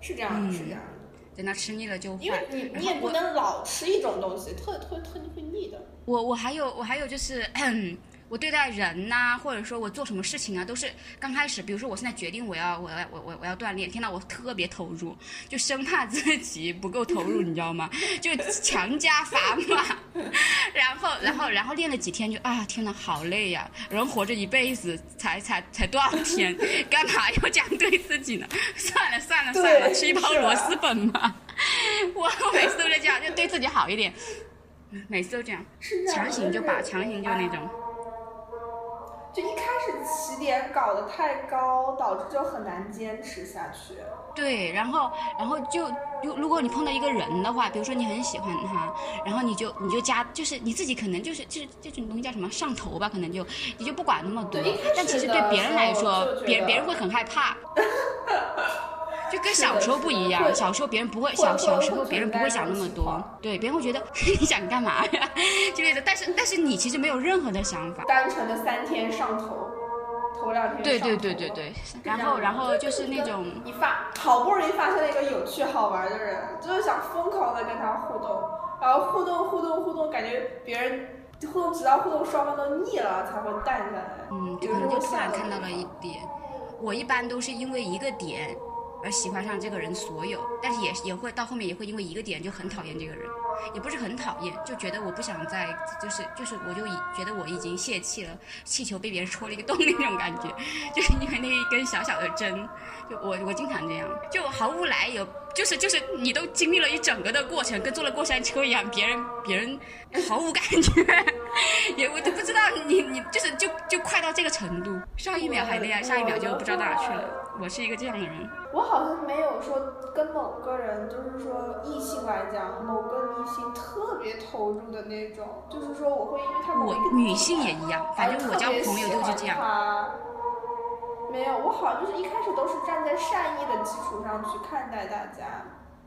是这样的，嗯是这样的。等它吃腻了就换因为。你你也不能老吃一种东西，特特特会腻的。我我还有我还有就是，我对待人呐、或者说我做什么事情啊，都是刚开始，比如说我现在决定我要我要我我我要锻炼，天呐，我特别投入，就生怕自己不够投入，你知道吗？就强加砝码，然后然后然后练了几天就啊，天呐，好累呀、人活着一辈子才才才多少天，干嘛要这样对自己呢？算了算了算了，吃一包螺蛳粉吧。我每次都是这样，就对自己好一点，每次都这样。强行就把强行就那种，就一开始起点搞得太高，导致就很难坚持下去。对，然后然后就如如果你碰到一个人的话，比如说你很喜欢他，然后你就你就加，就是你自己可能就是就是这种东西叫什么上头吧，可能就你就不管那么多但其实对别人来说别人别人会很害怕。就跟小时候不一样，小时候别人不会，会小小时候别人不会想那么多，对，别人会觉得 你想干嘛呀 之类的，但是但是你其实没有任何的想法，单纯的三天上头，头两天对对对对对，然后然后就就是那种。你发好不容易发现了一个有趣好玩的人，就是想疯狂的跟他互动，然后互动互动互动，感觉别人互动直到互动双方都腻了才会淡下来。嗯，就可能就突然看到了一点。我一般都是因为一个点而喜欢上这个人所有，但是也也会到后面也会因为一个点就很讨厌这个人，也不是很讨厌，就觉得我不想再就是就是我就已觉得我已经泄气了，气球被别人戳了一个洞 那种感觉，就是因为那一根小小的针，就我我经常这样，就毫无来由。就是就是你都经历了一整个的过程，跟坐了过山车一样，别人别人毫无感觉，也我都不知道你你就是就就快到这个程度，上一秒还那样，下一秒就不知道到哪去了。我是一个这样的人，我好像没有说跟某个人，就是说异性来讲，某个异性特别投入的那种，就是说我会因为他某我女性也一样，反正我交朋友就是这。样。没有，我好像就是一开始都是站在善意的基础上去看待大家，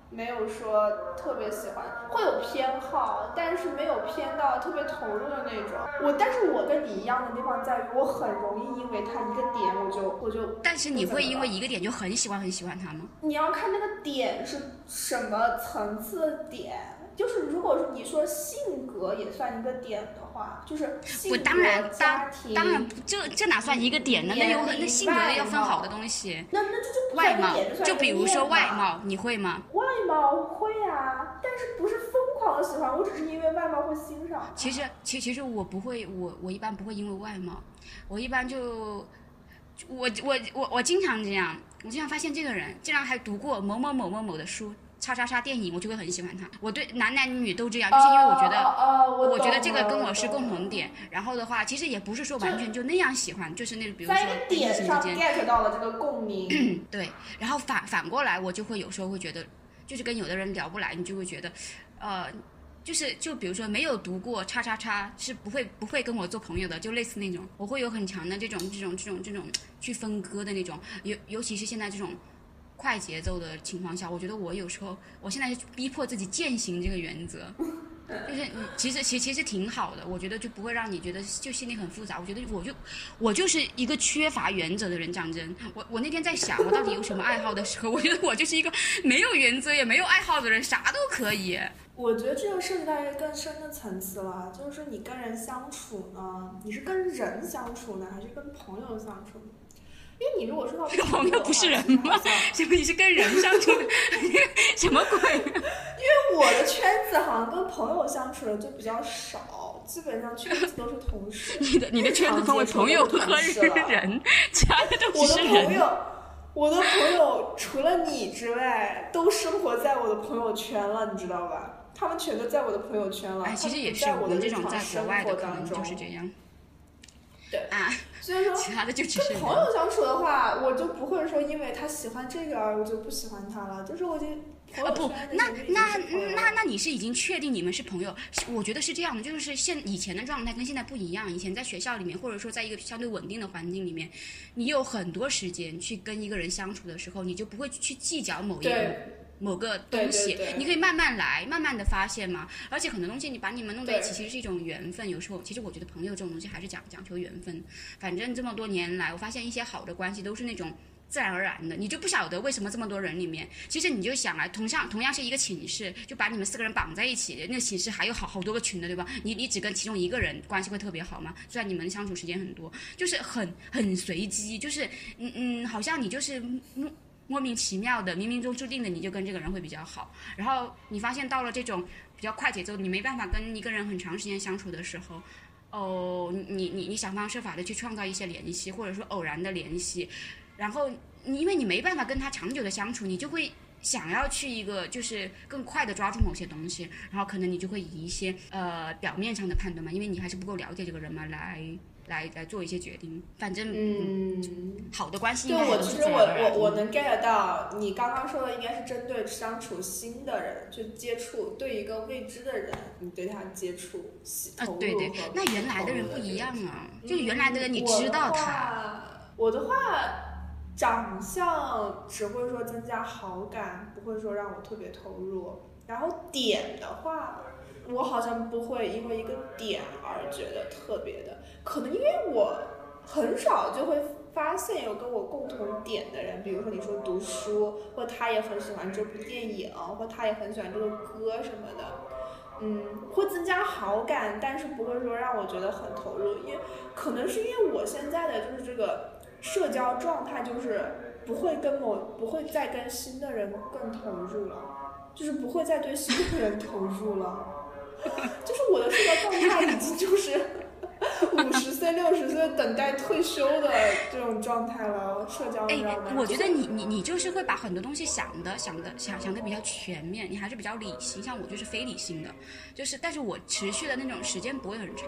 没有说特别喜欢，会有偏好，但是没有偏到特别投入的那种。我，但是我跟你一样的地方在于，我很容易因为他一个点，我就我就。但是你会因为一个点就很喜欢很喜欢他吗？你要看那个点是什么层次的点。就是如果说你说性格也算一个点的话，就是性格、当然，家庭，当然这这哪算一个点呢？那有那性格要分好的东西。那那这就外貌，就比如说外貌，你会吗？外貌会啊，但是不是疯狂的喜欢，我只是因为外貌会欣赏。其实，其其实我不会，我我一般不会因为外貌，我一般就，我我我我经常这样，我经常发现这个人竟然还读过某某某某某的书。叉叉叉电影，我就会很喜欢他。我对男男女女都这样，就是因为我觉得，我觉得这个跟我是共同点。然后的话，其实也不是说完全就那样喜欢，就是那比如说异性之间 get 到了这个共鸣。对，然后反反过来，我就会有时候会觉得，就是跟有的人聊不来，你就会觉得，呃，就是就比如说没有读过叉叉叉，是不会不会跟我做朋友的，就类似那种，我会有很强的这种这种这种这种去分割的那种，尤尤其是现在这种。快节奏的情况下，我觉得我有时候，我现在就逼迫自己践行这个原则，就是其实其实其实挺好的，我觉得就不会让你觉得就心里很复杂。我觉得我就我就是一个缺乏原则的人，讲真，我我那天在想我到底有什么爱好的时候，我觉得我就是一个没有原则也没有爱好的人，啥都可以。我觉得这就涉及到一个更深的层次了，就是说你跟人相处呢，你是跟人相处呢，还是跟朋友相处？因为你如果说到朋友不是人吗？什么你是跟人相处？什么鬼？因为我的圈子好像跟朋友相处的就比较少，基本上圈子都是同事。你的你的圈子分为朋友和人，其他的都是人。我的朋友，我的朋友除了你之外，都生活在我的朋友圈了，你知道吧？他们全都在我的朋友圈了。哎，其实也是我们这种在国外的可能就是这样。对啊。所以说，跟朋友相处的话，我就不会说因为他喜欢这个而我就不喜欢他了。就是我已经啊不，那那那那你是已经确定你们是朋友？我觉得是这样的，就是现以前的状态跟现在不一样。以前在学校里面，或者说在一个相对稳定的环境里面，你有很多时间去跟一个人相处的时候，你就不会去计较某一个。某个东西，你可以慢慢来，慢慢的发现嘛。而且很多东西，你把你们弄在一起，其实是一种缘分。有时候，其实我觉得朋友这种东西还是讲讲求缘分。反正这么多年来，我发现一些好的关系都是那种自然而然的。你就不晓得为什么这么多人里面，其实你就想啊，同样同样是一个寝室，就把你们四个人绑在一起，那个寝室还有好好多个群的，对吧？你你只跟其中一个人关系会特别好吗？虽然你们相处时间很多，就是很很随机，就是嗯嗯，好像你就是嗯。莫名其妙的，冥冥中注定的，你就跟这个人会比较好。然后你发现到了这种比较快节奏，你没办法跟一个人很长时间相处的时候，哦，你你你想方设法的去创造一些联系，或者说偶然的联系。然后你因为你没办法跟他长久的相处，你就会想要去一个就是更快的抓住某些东西，然后可能你就会以一些呃表面上的判断嘛，因为你还是不够了解这个人嘛来。来来做一些决定，反正嗯，好的关系。对我其实我我我能 get 到你刚刚说的，应该是针对相处新的人就接触，对一个未知的人，你对他接触啊，对对，那原来的人不一样啊，就原来的人你知道他。我的话，长相只会说增加好感，不会说让我特别投入。然后点的话。我好像不会因为一个点而觉得特别的，可能因为我很少就会发现有跟我共同点的人，比如说你说读书，或他也很喜欢这部电影，或他也很喜欢这个歌什么的，嗯，会增加好感，但是不会说让我觉得很投入，因为可能是因为我现在的就是这个社交状态，就是不会跟某不会再跟新的人更投入了，就是不会再对新的人投入了。就是我的社交状态已经就是五十岁、六十岁等待退休的这种状态了。社交哎，我觉得你你你就是会把很多东西想的想的想想的比较全面，你还是比较理性。像我就是非理性的，就是但是我持续的那种时间不会很长。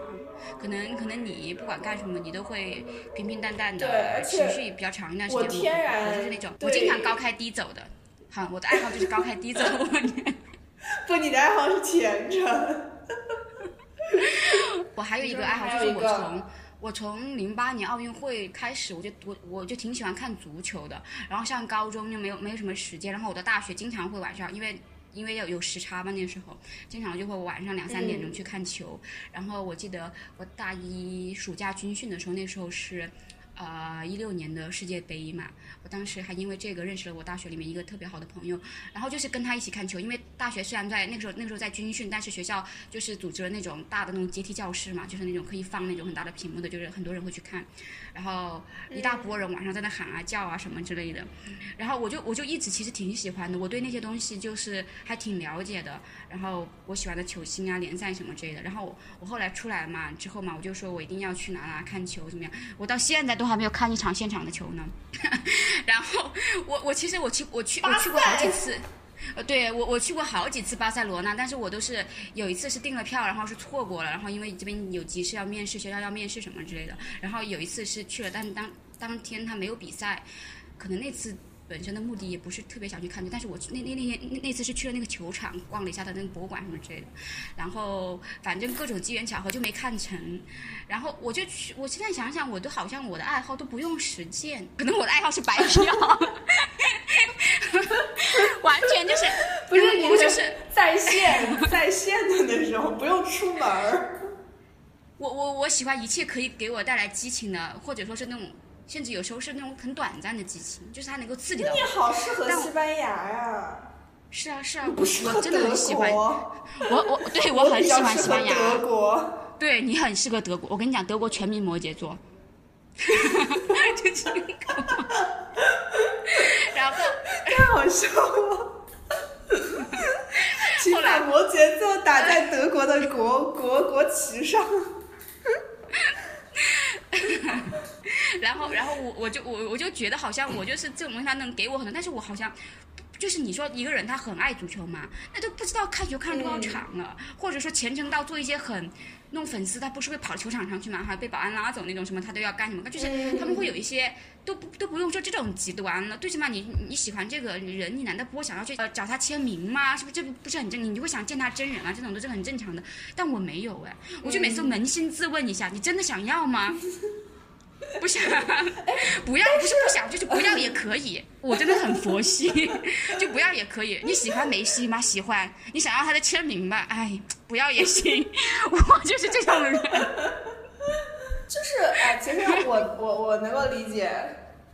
可能可能你不管干什么，你都会平平淡淡的持续比较长一段时间。我天然我就是那种我经常高开低走的。好，我的爱好就是高开低走。不，你的爱好是虔诚。我还有一个爱好，就是我从我从零八年奥运会开始，我就我我就挺喜欢看足球的。然后上高中就没有没有什么时间，然后我的大学经常会晚上，因为因为有有时差嘛，那时候经常就会晚上两三点钟去看球。然后我记得我大一暑假军训的时候，那时候是。呃，一六年的世界杯嘛，我当时还因为这个认识了我大学里面一个特别好的朋友，然后就是跟他一起看球。因为大学虽然在那个时候那个时候在军训，但是学校就是组织了那种大的那种阶梯教室嘛，就是那种可以放那种很大的屏幕的，就是很多人会去看。然后一大波人晚上在那喊啊叫啊什么之类的，然后我就我就一直其实挺喜欢的，我对那些东西就是还挺了解的。然后我喜欢的球星啊、联赛什么之类的。然后我后来出来嘛之后嘛，我就说我一定要去哪哪看球怎么样？我到现在都还没有看一场现场的球呢。然后我我其实我去我去我去过好几次。呃，对我我去过好几次巴塞罗那，但是我都是有一次是订了票，然后是错过了，然后因为这边有急事要面试，学校要面试什么之类的，然后有一次是去了，但是当当天他没有比赛，可能那次本身的目的也不是特别想去看球，但是我那那那天那那次是去了那个球场，逛了一下他那个博物馆什么之类的，然后反正各种机缘巧合就没看成，然后我就去，我现在想想，我都好像我的爱好都不用实践，可能我的爱好是白嫖。完全就是 不是你我就是 在线在线的那种，不用出门儿。我我我喜欢一切可以给我带来激情的，或者说是那种，甚至有时候是那种很短暂的激情，就是它能够刺激到你我。好适合西班牙呀！是啊是啊，我真的很喜欢，我我对我很喜欢西班比较适合德，国。对你很适合德国。我跟你讲，德国全民摩羯座。就是那个然后 太好笑了。请把摩羯座打在德国的国国国旗上。然后，然后我我就我我就觉得好像我就是这种东西，他能给我很多，但是我好像。就是你说一个人他很爱足球嘛，那都不知道看球看了多少场了，或者说虔诚到做一些很弄粉丝，他不是会跑球场上去嘛，还被保安拉走那种什么，他都要干什么？就是他们会有一些都不都不用说这种极端了，最起码你你喜欢这个人，你难道不会想要去呃找他签名吗？是不是这不不是很正？你就会想见他真人啊，这种都是很正常的。但我没有哎，我就每次扪心自问一下，你真的想要吗？不想，不要不是不想，就是不要也可以。我真的很佛系，就不要也可以。你喜欢梅西吗？喜欢。你想要他的签名吧？哎，不要也行。我就是这种人。就是哎，其实我我我能够理解，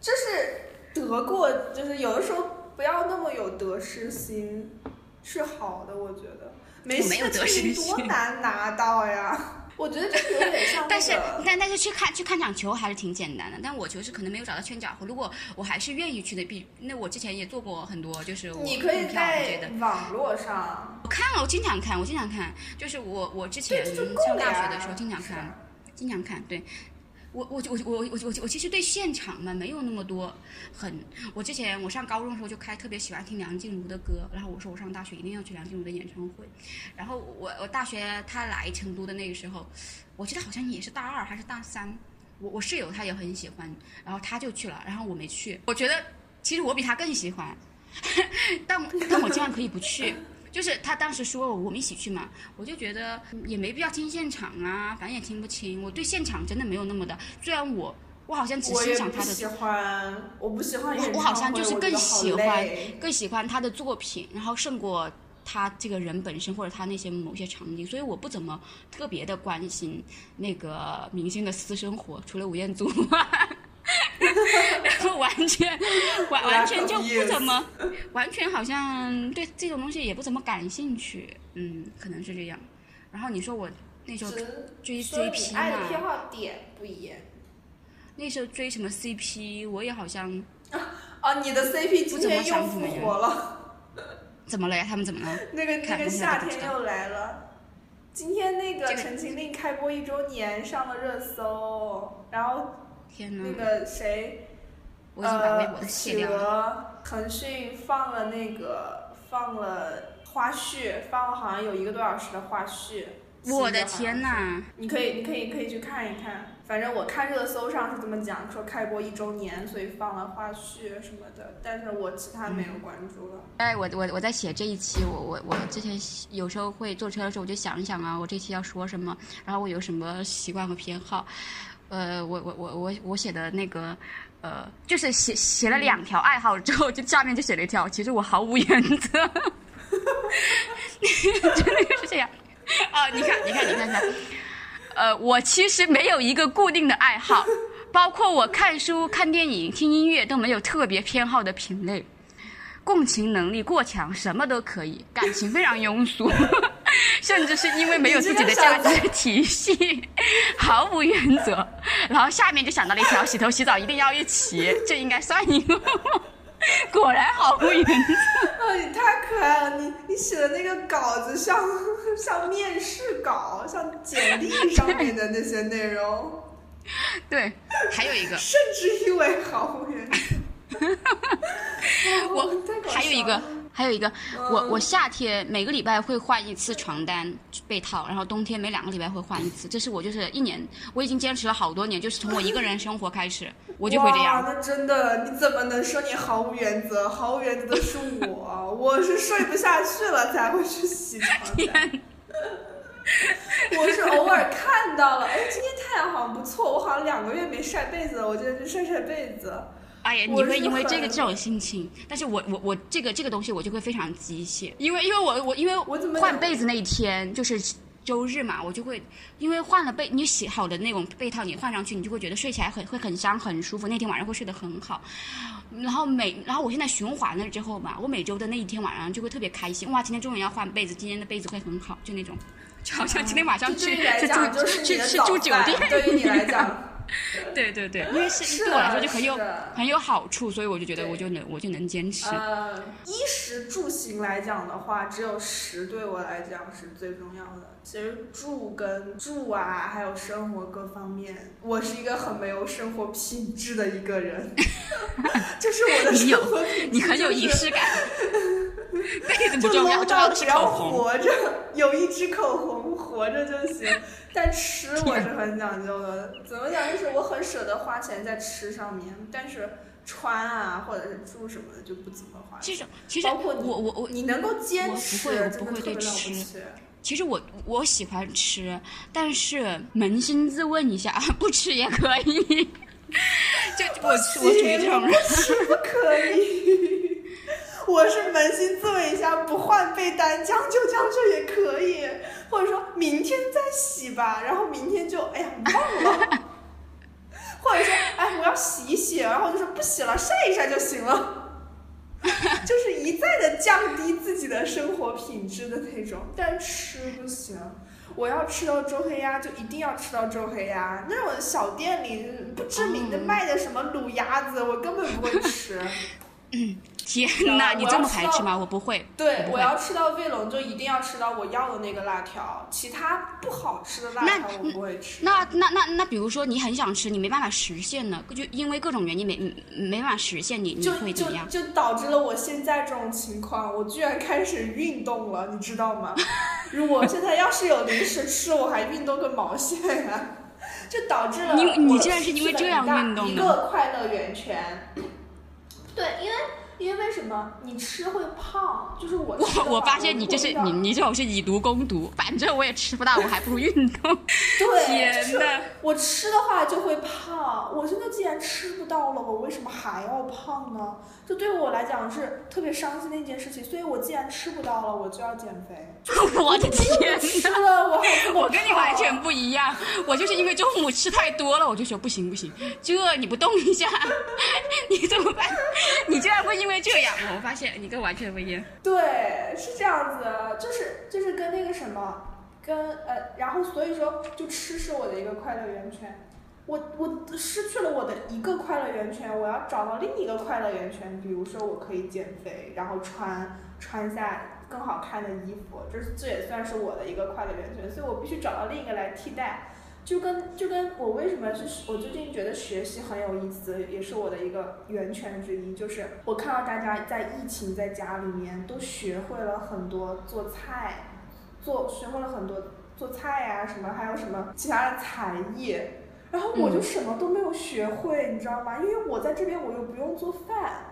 就是得过，就是有的时候不要那么有得失心是好的，我觉得。梅西的签名多难拿到呀！我觉得这有点像、那个、但是但但是去看去看场球还是挺简单的，但我球是可能没有找到圈角。如果我还是愿意去的，比那我之前也做过很多，就是我你可以在网络上。我看了，我经常看，我经常看，就是我我之前上大学的时候经常看，经常看，对。我我我我我我我其实对现场嘛没有那么多很，我之前我上高中的时候就开特别喜欢听梁静茹的歌，然后我说我上大学一定要去梁静茹的演唱会，然后我我大学他来成都的那个时候，我记得好像也是大二还是大三，我我室友他也很喜欢，然后他就去了，然后我没去，我觉得其实我比他更喜欢，但 但我竟然可以不去。就是他当时说我们一起去嘛，我就觉得也没必要听现场啊，反正也听不清。我对现场真的没有那么的，虽然我我好像只欣赏他的，喜欢，我不喜欢我我好像就是更喜欢更喜欢他的作品，然后胜过他这个人本身或者他那些某些场景，所以我不怎么特别的关心那个明星的私生活，除了吴彦祖。完全完 完全就不怎么，完全好像对这种东西也不怎么感兴趣，嗯，可能是这样。然后你说我那时候追 CP 嘛，爱的偏好点不一样。那时候追什么 CP，我也好像啊，你的 CP 今天又复活了，怎么了呀？他们怎么了？那个那个夏天又来了。今天那个《陈情令》开播一周年上了热搜，然后。天呐！那个谁，我已经把微博掉了。腾讯放了那个放了花絮，放了好像有一个多小时的花絮。我的天呐！你可以，你可以，可以去看一看。反正我看热搜上是这么讲，说开播一周年，所以放了花絮什么的。但是我其他没有关注了。哎，我我我在写这一期，我我我之前有时候会坐车的时候，我就想一想啊，我这期要说什么，然后我有什么习惯和偏好。呃，我我我我我写的那个，呃，就是写写了两条爱好之后，就下面就写了一条，其实我毫无原则。真的就是这样。啊，你看，你看，你看看，呃，我其实没有一个固定的爱好，包括我看书、看电影、听音乐都没有特别偏好的品类。共情能力过强，什么都可以，感情非常庸俗，甚至是因为没有自己的价值体系，毫无原则。然后下面就想到了一条：洗头洗澡一定要一起，这应该算一个。果然毫无原则。啊，你太可爱了！你你写的那个稿子像像面试稿，像简历上面的那些内容。对，还有一个，甚至因为毫无原则。我还有一个，还有一个，我我夏天每个礼拜会换一次床单被套，然后冬天每两个礼拜会换一次。这是我就是一年，我已经坚持了好多年，就是从我一个人生活开始，我就会这样。那真的，你怎么能说你毫无原则？毫无原则的是我，我是睡不下去了才会去洗床单。我是偶尔看到了，哎，今天太阳好像不错，我好像两个月没晒被子了，我今天去晒晒被子。哎呀，你会因为这个这种心情，但是我我我这个这个东西我就会非常机械，因为因为我我因为我怎么换被子那一天就是周日嘛，我就会因为换了被你洗好的那种被套，你换上去你就会觉得睡起来很会很香很舒服，那天晚上会睡得很好。然后每然后我现在循环了之后嘛，我每周的那一天晚上就会特别开心，哇，今天终于要换被子，今天的被子会很好，就那种，就好像今天晚上去去住去去住酒店，对于你来讲。对对对，因为是对我来说就很有很有好处，所以我就觉得我就能我就能坚持。呃，衣食住行来讲的话，只有食对我来讲是最重要的。其实住跟住啊，还有生活各方面，我是一个很没有生活品质的一个人。就是我的生活品质，你很有仪式感。被子不重要，重要。活着，有一支口红，活着就行。但吃我是很讲究的，怎么讲？就是我很舍得花钱在吃上面，但是穿啊或者是住什么的就不怎么花。这种其实包括我我我你能够坚持，我不会我不会对吃。其实我我喜欢吃，但是扪心自问一下，不吃也可以。就我我属于这种人，不可以。我是扪心自问一下，不换被单，将就将就也可以，或者说明天再洗吧，然后明天就哎呀忘了，或者说哎我要洗一洗，然后就说不洗了，晒一晒就行了，就是一再的降低自己的生活品质的那种。但吃不行，我要吃到周黑鸭就一定要吃到周黑鸭，那种小店里不知名的卖的什么卤鸭子，我根本不会吃。天哪，你这么排斥吗？我不会。对，我要吃到卫龙，就一定要吃到我要的那个辣条，其他不好吃的辣条我不会吃。那那那那，比如说你很想吃，你没办法实现呢，就因为各种原因没没办法实现，你你会怎么样？就就导致了我现在这种情况，我居然开始运动了，你知道吗？如果现在要是有零食吃，我还运动个毛线呀！就导致了你你竟然是因为这样运动的。一个快乐源泉。对，因为。因为为什么你吃会胖？就是我我我发现你这是你你这种是以毒攻毒，反正我也吃不到，我还不如运动。对，天呐，我吃的话就会胖。我现在既然吃不到了，我为什么还要胖呢？这对我来讲是特别伤心的一件事情。所以我既然吃不到了，我就要减肥。我的天呐，我我跟你完全不一样。我就是因为中午吃太多了，我就说不行不行，这你不动一下，你怎么办？你竟然会因因为这样，我发现你跟完全不一样。对，是这样子，就是就是跟那个什么，跟呃，然后所以说，就吃是我的一个快乐源泉。我我失去了我的一个快乐源泉，我要找到另一个快乐源泉。比如说，我可以减肥，然后穿穿下更好看的衣服，这这也算是我的一个快乐源泉。所以我必须找到另一个来替代。就跟就跟我为什么是我最近觉得学习很有意思，也是我的一个源泉之一。就是我看到大家在疫情在家里面都学会了很多做菜，做学会了很多做菜呀什么，还有什么其他的才艺。然后我就什么都没有学会，你知道吗？因为我在这边我又不用做饭，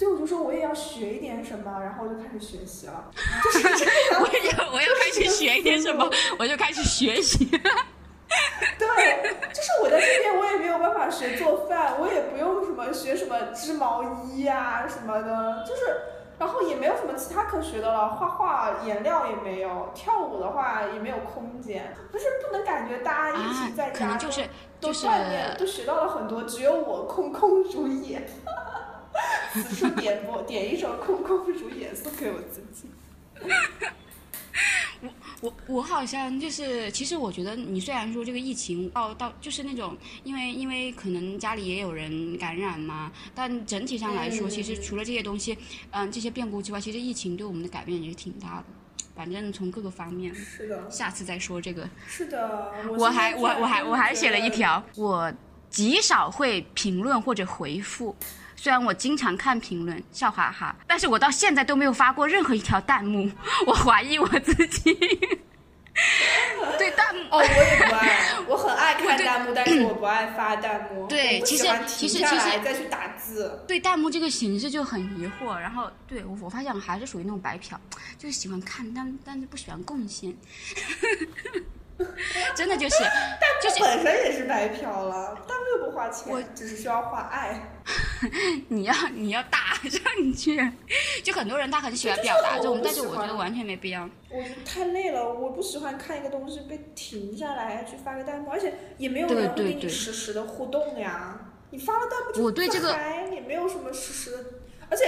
所以我就说我也要学一点什么，然后我就开始学习了。就是我要我要开始学一点什么，我就开始学习。对，就是我在这边，我也没有办法学做饭，我也不用什么学什么织毛衣啊什么的，就是然后也没有什么其他可学的了，画画颜料也没有，跳舞的话也没有空间，就是不能感觉大家一啊起在，可家能就是都就是锻炼，都学到了很多，只有我空空如也。此处点播点一首《空空如也》送给我自己。我我我好像就是，其实我觉得你虽然说这个疫情到到就是那种，因为因为可能家里也有人感染嘛，但整体上来说，嗯其实除了这些东西，嗯、这些变故之外，其实疫情对我们的改变也是挺大的。反正从各个方面，是的，下次再说这个。是的，我我还我我还我还写了一条，我极少会评论或者回复。虽然我经常看评论，笑哈哈，但是我到现在都没有发过任何一条弹幕。我怀疑我自己 对弹幕哦，我也不爱，我很爱看弹幕，但是我不爱发弹幕。对其实其实其实来再去打字。对弹幕这个形式就很疑惑。然后对我我发现我还是属于那种白嫖，就是喜欢看，但但是不喜欢贡献。真的就是就是本身也是白嫖了，弹幕又不花钱，我只是需要花爱。你要你要打上去，就很多人他很喜欢表达 这种，但是我觉得完全没必要。我觉得太累了，我不喜欢看一个东西被停下来去发个弹幕，而且也没有对人会跟你实时的互动呀。你发了弹幕就我对这个也没有什么实时的，而且，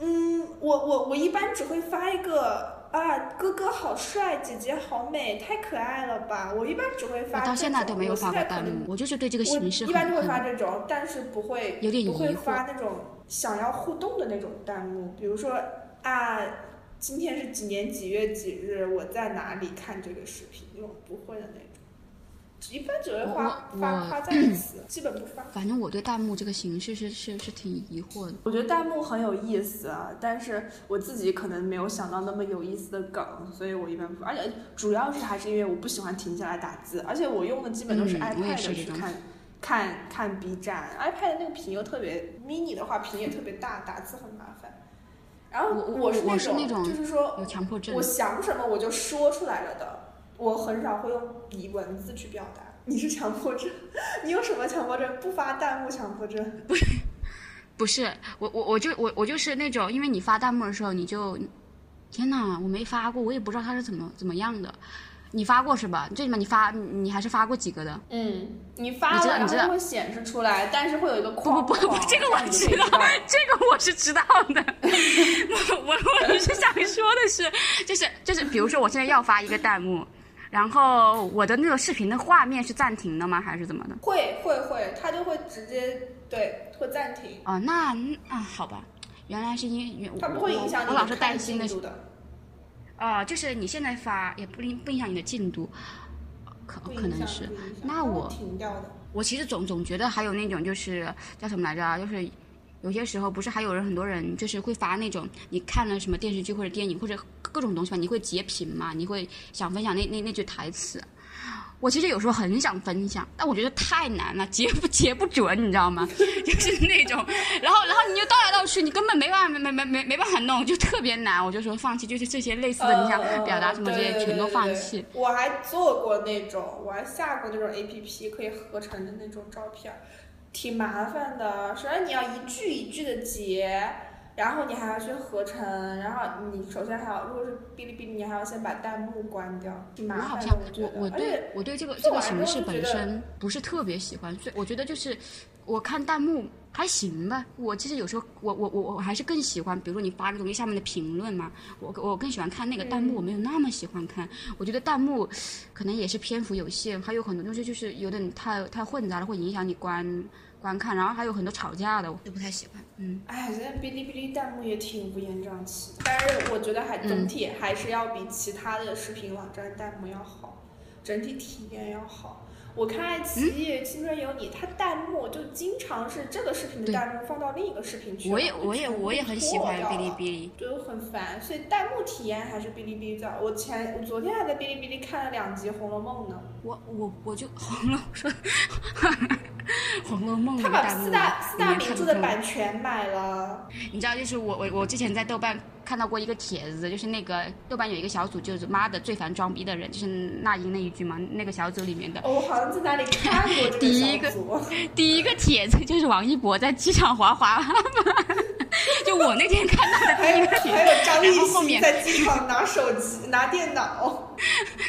嗯，我我我一般只会发一个啊，哥哥好帅，姐姐好美，太可爱了吧。我一般只会发这种。我到现在都没有发过弹幕，我就是对这个形式一般就会发这种，但是不会有点不会发那种想要互动的那种弹幕，比如说啊，今天是几年几月几日，我在哪里看这个视频，那种不会的那种，一般只会我发我我发夸赞词，基本不发。反正我对弹幕这个形式是是是挺疑惑的。我觉得弹幕很有意思啊，但是我自己可能没有想到那么有意思的梗，所以我一般不，而且主要是还是因为我不喜欢停下来打字，而且我用的基本都是 iPad 去看。看看 B 站，iPad 那个屏又特别 mini 的话，屏也特别大，打字很麻烦。然后我我是那那种就是说有强迫症我，想什么我就说出来了的，我很少会用以文字去表达。你是强迫症？你有什么强迫症？不发弹幕强迫症？不是不是我我我就我我就是那种，因为你发弹幕的时候，你就天哪，我没发过，我也不知道他是怎么怎么样的。你发过是吧？最起码你发你你还是发过几个的。嗯，你发了，然后你知道你知道它会显示出来，但是会有一个不。不不不，这个我知道，这个我是知道的。我我我是想说的是，就是就是，比如说我现在要发一个弹幕，然后我的那个视频的画面是暂停的吗？还是怎么的？会会会，它就会直接对会暂停，哦，那啊，好吧，原来是因为它不会影响你我我老是担心的啊、就是你现在发也不影不影响你的进度，可可能是。那我停掉的。我其实总总觉得还有那种就是叫什么来着啊，就是有些时候不是还有人很多人就是会发那种你看了什么电视剧或者电影或者各种东西吧，你会截屏嘛，你会想分享那那那句台词。我其实有时候很想分享，但我觉得太难了，截不截不准，你知道吗？就是那种，然后然后你就倒来倒去，你根本没办法没没没没没办法弄，就特别难。我就说放弃，就是这些类似的，你想呃表达什么这些全都对对放弃。我还做过那种，我还下过那种 A P P 可以合成的那种照片儿，挺麻烦的。首先你要一句一句的截，然后你还要去合成，然后你首先还要，如果是哔哩哔哩，你还要先把弹幕关掉，挺麻烦的。好像我我对我对这个这个形式本身不是特别喜欢，所以我觉得就是我看弹幕还行吧。我其实有时候我我我我还是更喜欢，比如说你发个东西下面的评论嘛，我我更喜欢看那个弹幕，嗯我没有那么喜欢看。我觉得弹幕可能也是篇幅有限，还有很多东西就是有点太太混杂了，会影响你观观看，然后还有很多吵架的，我就不太喜欢。嗯，哎，现在哔哩哔哩弹幕也挺乌烟瘴气的，但是我觉得还嗯总体还是要比其他的视频网站弹幕要好，整体体验要好。我看爱奇艺《青春有你》，它弹幕就经常是这个视频的弹幕放到另一个视频去，我也我也我也很喜欢哔哩哔哩。就很烦，所以弹幕体验还是哔哩哔哩最好。我前我昨天还在哔哩哔哩看了两集《红楼梦》呢，我我我就 红楼说，《红楼梦》他把四大四大名著的版权买了，你知道，就是我我我之前在豆瓣看到过一个帖子，就是那个豆瓣有一个小组，就是妈的最烦装逼的人，就是那英那一句嘛，那个小组里面的哦我好像在哪里看过这个 第一个。第一个帖子就是王一博在机场滑滑板，就我那天看到的还有第一个帖，还有张艺然后后面兴在机场拿手机拿电脑，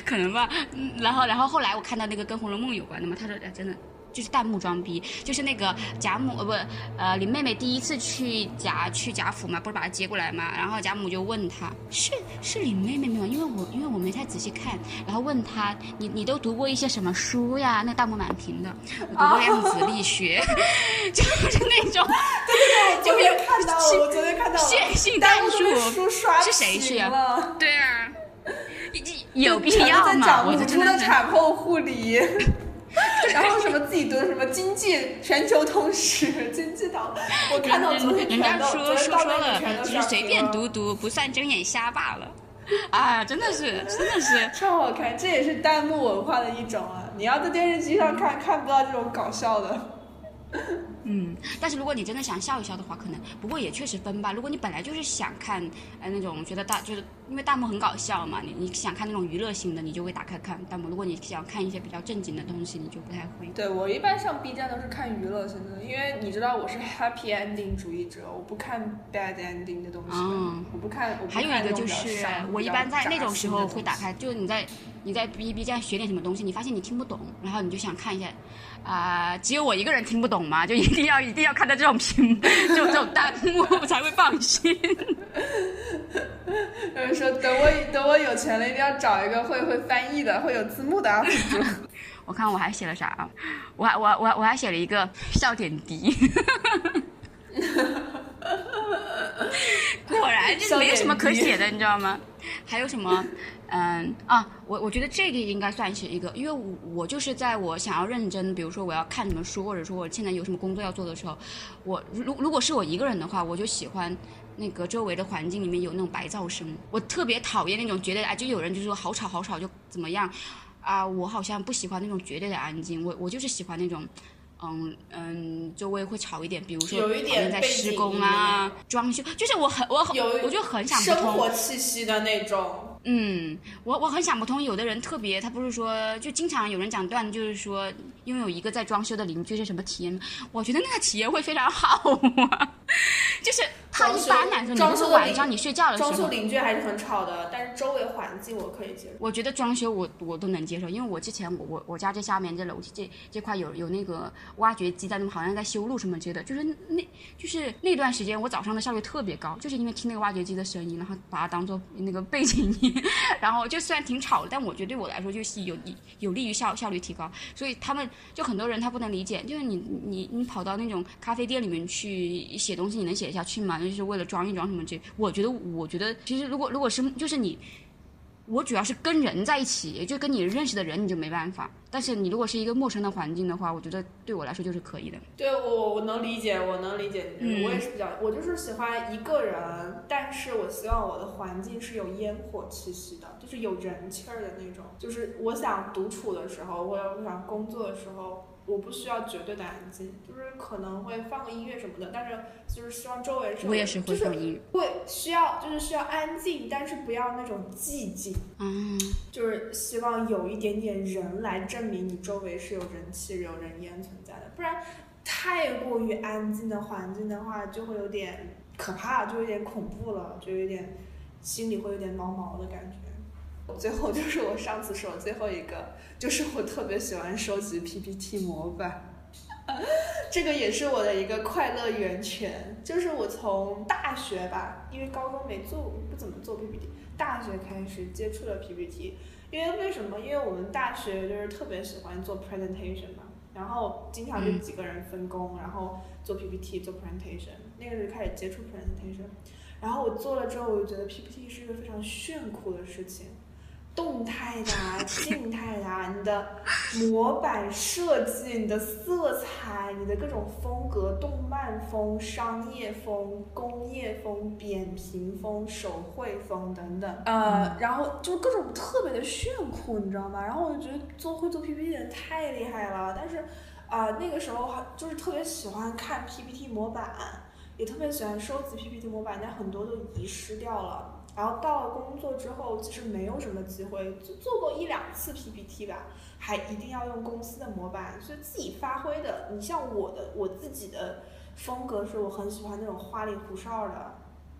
可能吧。嗯，然后然后后来我看到那个跟《红楼梦》有关的嘛，他说哎真的。就是弹幕装逼，就是那个贾母呃不呃林妹妹第一次去贾去贾府嘛，不是把她接过来嘛，然后贾母就问她是是林妹妹没有？因为我因为我没太仔细看，然后问她你你都读过一些什么书呀？那弹幕满屏的，我读过量子力学，就是那种我昨天看到了，我昨天看到了，线性代数是谁去啊。对啊，有必要吗？我真的产后护理，然后什么自己读的什么经济全球通史、经济岛，我看到昨天人家全都，昨天说了，只都是随便读读，不算睁眼瞎罢了。啊，真的是，真的是，超好看，这也是弹幕文化的一种啊！你要在电视机上看，看不到这种搞笑的。嗯。但是如果你真的想笑一笑的话，可能不过也确实分吧。如果你本来就是想看呃那种觉得大就是因为弹幕很搞笑嘛，你你想看那种娱乐性的，你就会打开看弹幕。如果你想看一些比较正经的东西，你就不太会。对我一般上 B 站都是看娱乐性的，因为你知道我是 happy ending 主义者，我不看 bad ending 的东西，嗯我不看。我不还有一个就是我一般在那种时候会。打开，就你在你在 B B 站学点什么东西，你发现你听不懂，然后你就想看一下，啊、只有我一个人听不懂吗？就一定要一定要看到这种屏，这种这种弹幕我才会放心。有人说等我等我有钱了，一定要找一个会会翻译的、会有字幕的 UP 主。我看我还写了啥啊？我还我我我还写了一个笑点低。果然就是没有什么可写的，你知道吗？还有什么？嗯啊，我我觉得这个应该算是一个，因为我我就是在我想要认真，比如说我要看什么书，或者说我现在有什么工作要做的时候，我如如果是我一个人的话，我就喜欢那个周围的环境里面有那种白噪声，我特别讨厌那种觉得啊，就有人就说好吵好吵就怎么样，啊，我好像不喜欢那种绝对的安静，我我就是喜欢那种。嗯嗯，周围会吵一点，比如说有一点在施工啊、装修，就是我很我很有我就很想不生通，活气息的那种。嗯，我我很想不通，有的人特别，他不是说就经常有人讲段，就是说拥有一个在装修的邻居是什么体验？我觉得那个体验会非常好啊，就是他一般来说，装修晚上你睡觉的时候装修。邻居还是很吵的，但是周围环境我可以接受。我觉得装修我我都能接受，因为我之前我我我家这下面这楼梯这这块有有那个挖掘机在那好像在修路什么之类的，就是那就是那段时间我早上的效率特别高，就是因为听那个挖掘机的声音，然后把它当做那个背景音，然后就虽然挺吵的，但我觉得对我来说就是有有利于效效率提高，所以他们就很多人他不能理解，就是你你你跑到那种咖啡店里面去写东西，你能写得下去吗？就是为了装一装什么这，我觉得我觉得其实如果如果是就是你。我主要是跟人在一起，就跟你认识的人，你就没办法。但是你如果是一个陌生的环境的话，我觉得对我来说就是可以的。对我我能理解，我能理解你我也是比较，我就是喜欢一个人，但是我希望我的环境是有烟火气息的，就是有人气儿的那种。就是我想独处的时候，或者我想工作的时候，我不需要绝对的安静，就是可能会放个音乐什么的，但是就是希望周围是有我也是会就是放音乐。会需要就是需要安静，但是不要那种寂静。嗯，就是希望有一点点人来证明你周围是有人气、有人烟存在的，不然太过于安静的环境的话，就会有点可怕，就有点恐怖了，就有点心里会有点毛毛的感觉。最后就是我上次说最后一个，就是我特别喜欢收集 PPT 模板。这个也是我的一个快乐源泉，就是我从大学吧，因为高中没做，不怎么做 PPT，大学开始接触了 PPT。因为为什么？因为我们大学就是特别喜欢做 presentation 嘛，然后经常就几个人分工，然后做 PPT 做 presentation。那个时候开始接触 presentation，然后我做了之后，我就觉得 PPT 是一个非常炫酷的事情。动态的、啊、静态的、啊，你的模板设计、你的色彩、你的各种风格，动漫风、商业风、工业风、扁平风、手绘风等等，呃，然后就各种特别的炫酷，你知道吗？然后我就觉得做会做 PPT 的人太厉害了，但是啊、那个时候还就是特别喜欢看 PPT 模板，也特别喜欢收集 PPT 模板，但很多都遗失掉了。然后到了工作之后，其实没有什么机会，就做过一两次 PPT 吧，还一定要用公司的模板，所以自己发挥的。你像我的我自己的风格是我很喜欢那种花里胡哨的，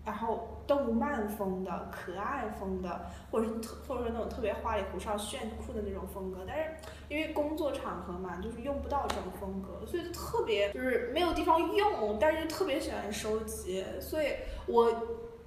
然后动漫风的、可爱风的，或者是特或者是那种特别花里胡哨、炫酷的那种风格。但是因为工作场合嘛，就是用不到这种风格，所以就特别就是没有地方用，但是特别喜欢收集，所以我。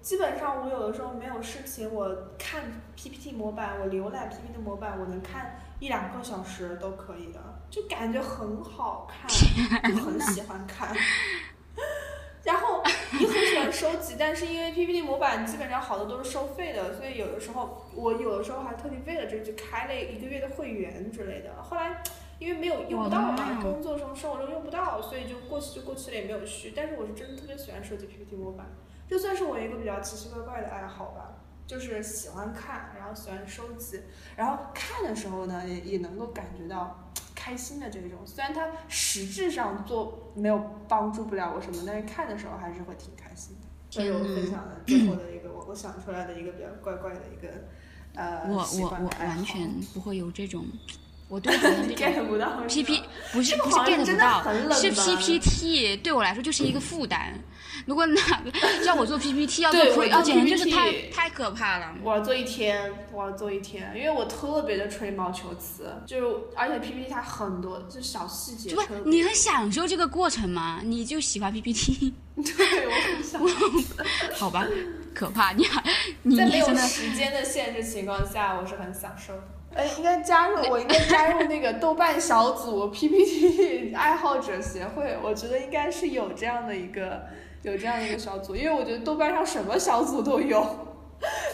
基本上我有的时候没有事情，我看 PPT 模板，我浏览 PPT 模板，我能看一两个小时都可以的，就感觉很好看，就很喜欢看。然后你很喜欢收集，但是因为 PPT 模板基本上好多都是收费的，所以有的时候我有的时候还特地为了这个就开了一个月的会员之类的。后来因为没有用不到嘛，工作中生活中用不到，所以就过去就过去了，也没有续。但是我是真的特别喜欢收集 PPT 模板。这算是我一个比较奇奇怪怪的爱好吧，就是喜欢看，然后喜欢收集，然后看的时候呢，也也能够感觉到开心的这种。虽然它实质上做没有帮助不了我什么，但是看的时候还是会挺开心的。这是我分享的最后的一个我我想出来的一个比较怪怪的一个呃我我我完全不会有这种。我对可能 get 不到 P P 不是不是 get 不到，是 P P T 对我来说就是一个负担。如果哪个叫我做 P P T 要做，我简直就是太太可怕了。我要做一天，我要做一天，因为我特别的吹毛求疵，就而且 P P T 它很多就小细节。不，你很享受这个过程吗？你就喜欢 P P T？对，我很享受。好吧，可怕，你你在没有时间的限制情况下，我是很享受。哎，应该加入我应该加入那个豆瓣小组 PPT 爱好者协会，我觉得应该是有这样的一个有这样的一个小组，因为我觉得豆瓣上什么小组都有，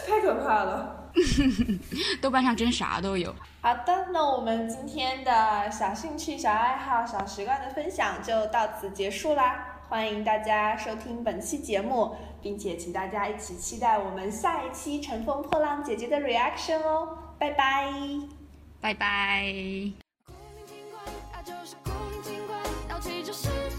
太可怕了。豆瓣上真啥都有。好的，那我们今天的小兴趣、小爱好、小习惯的分享就到此结束啦。欢迎大家收听本期节目，并且请大家一起期待我们下一期乘风破浪姐姐的 reaction 哦。拜拜拜拜，古灵，就是，就是。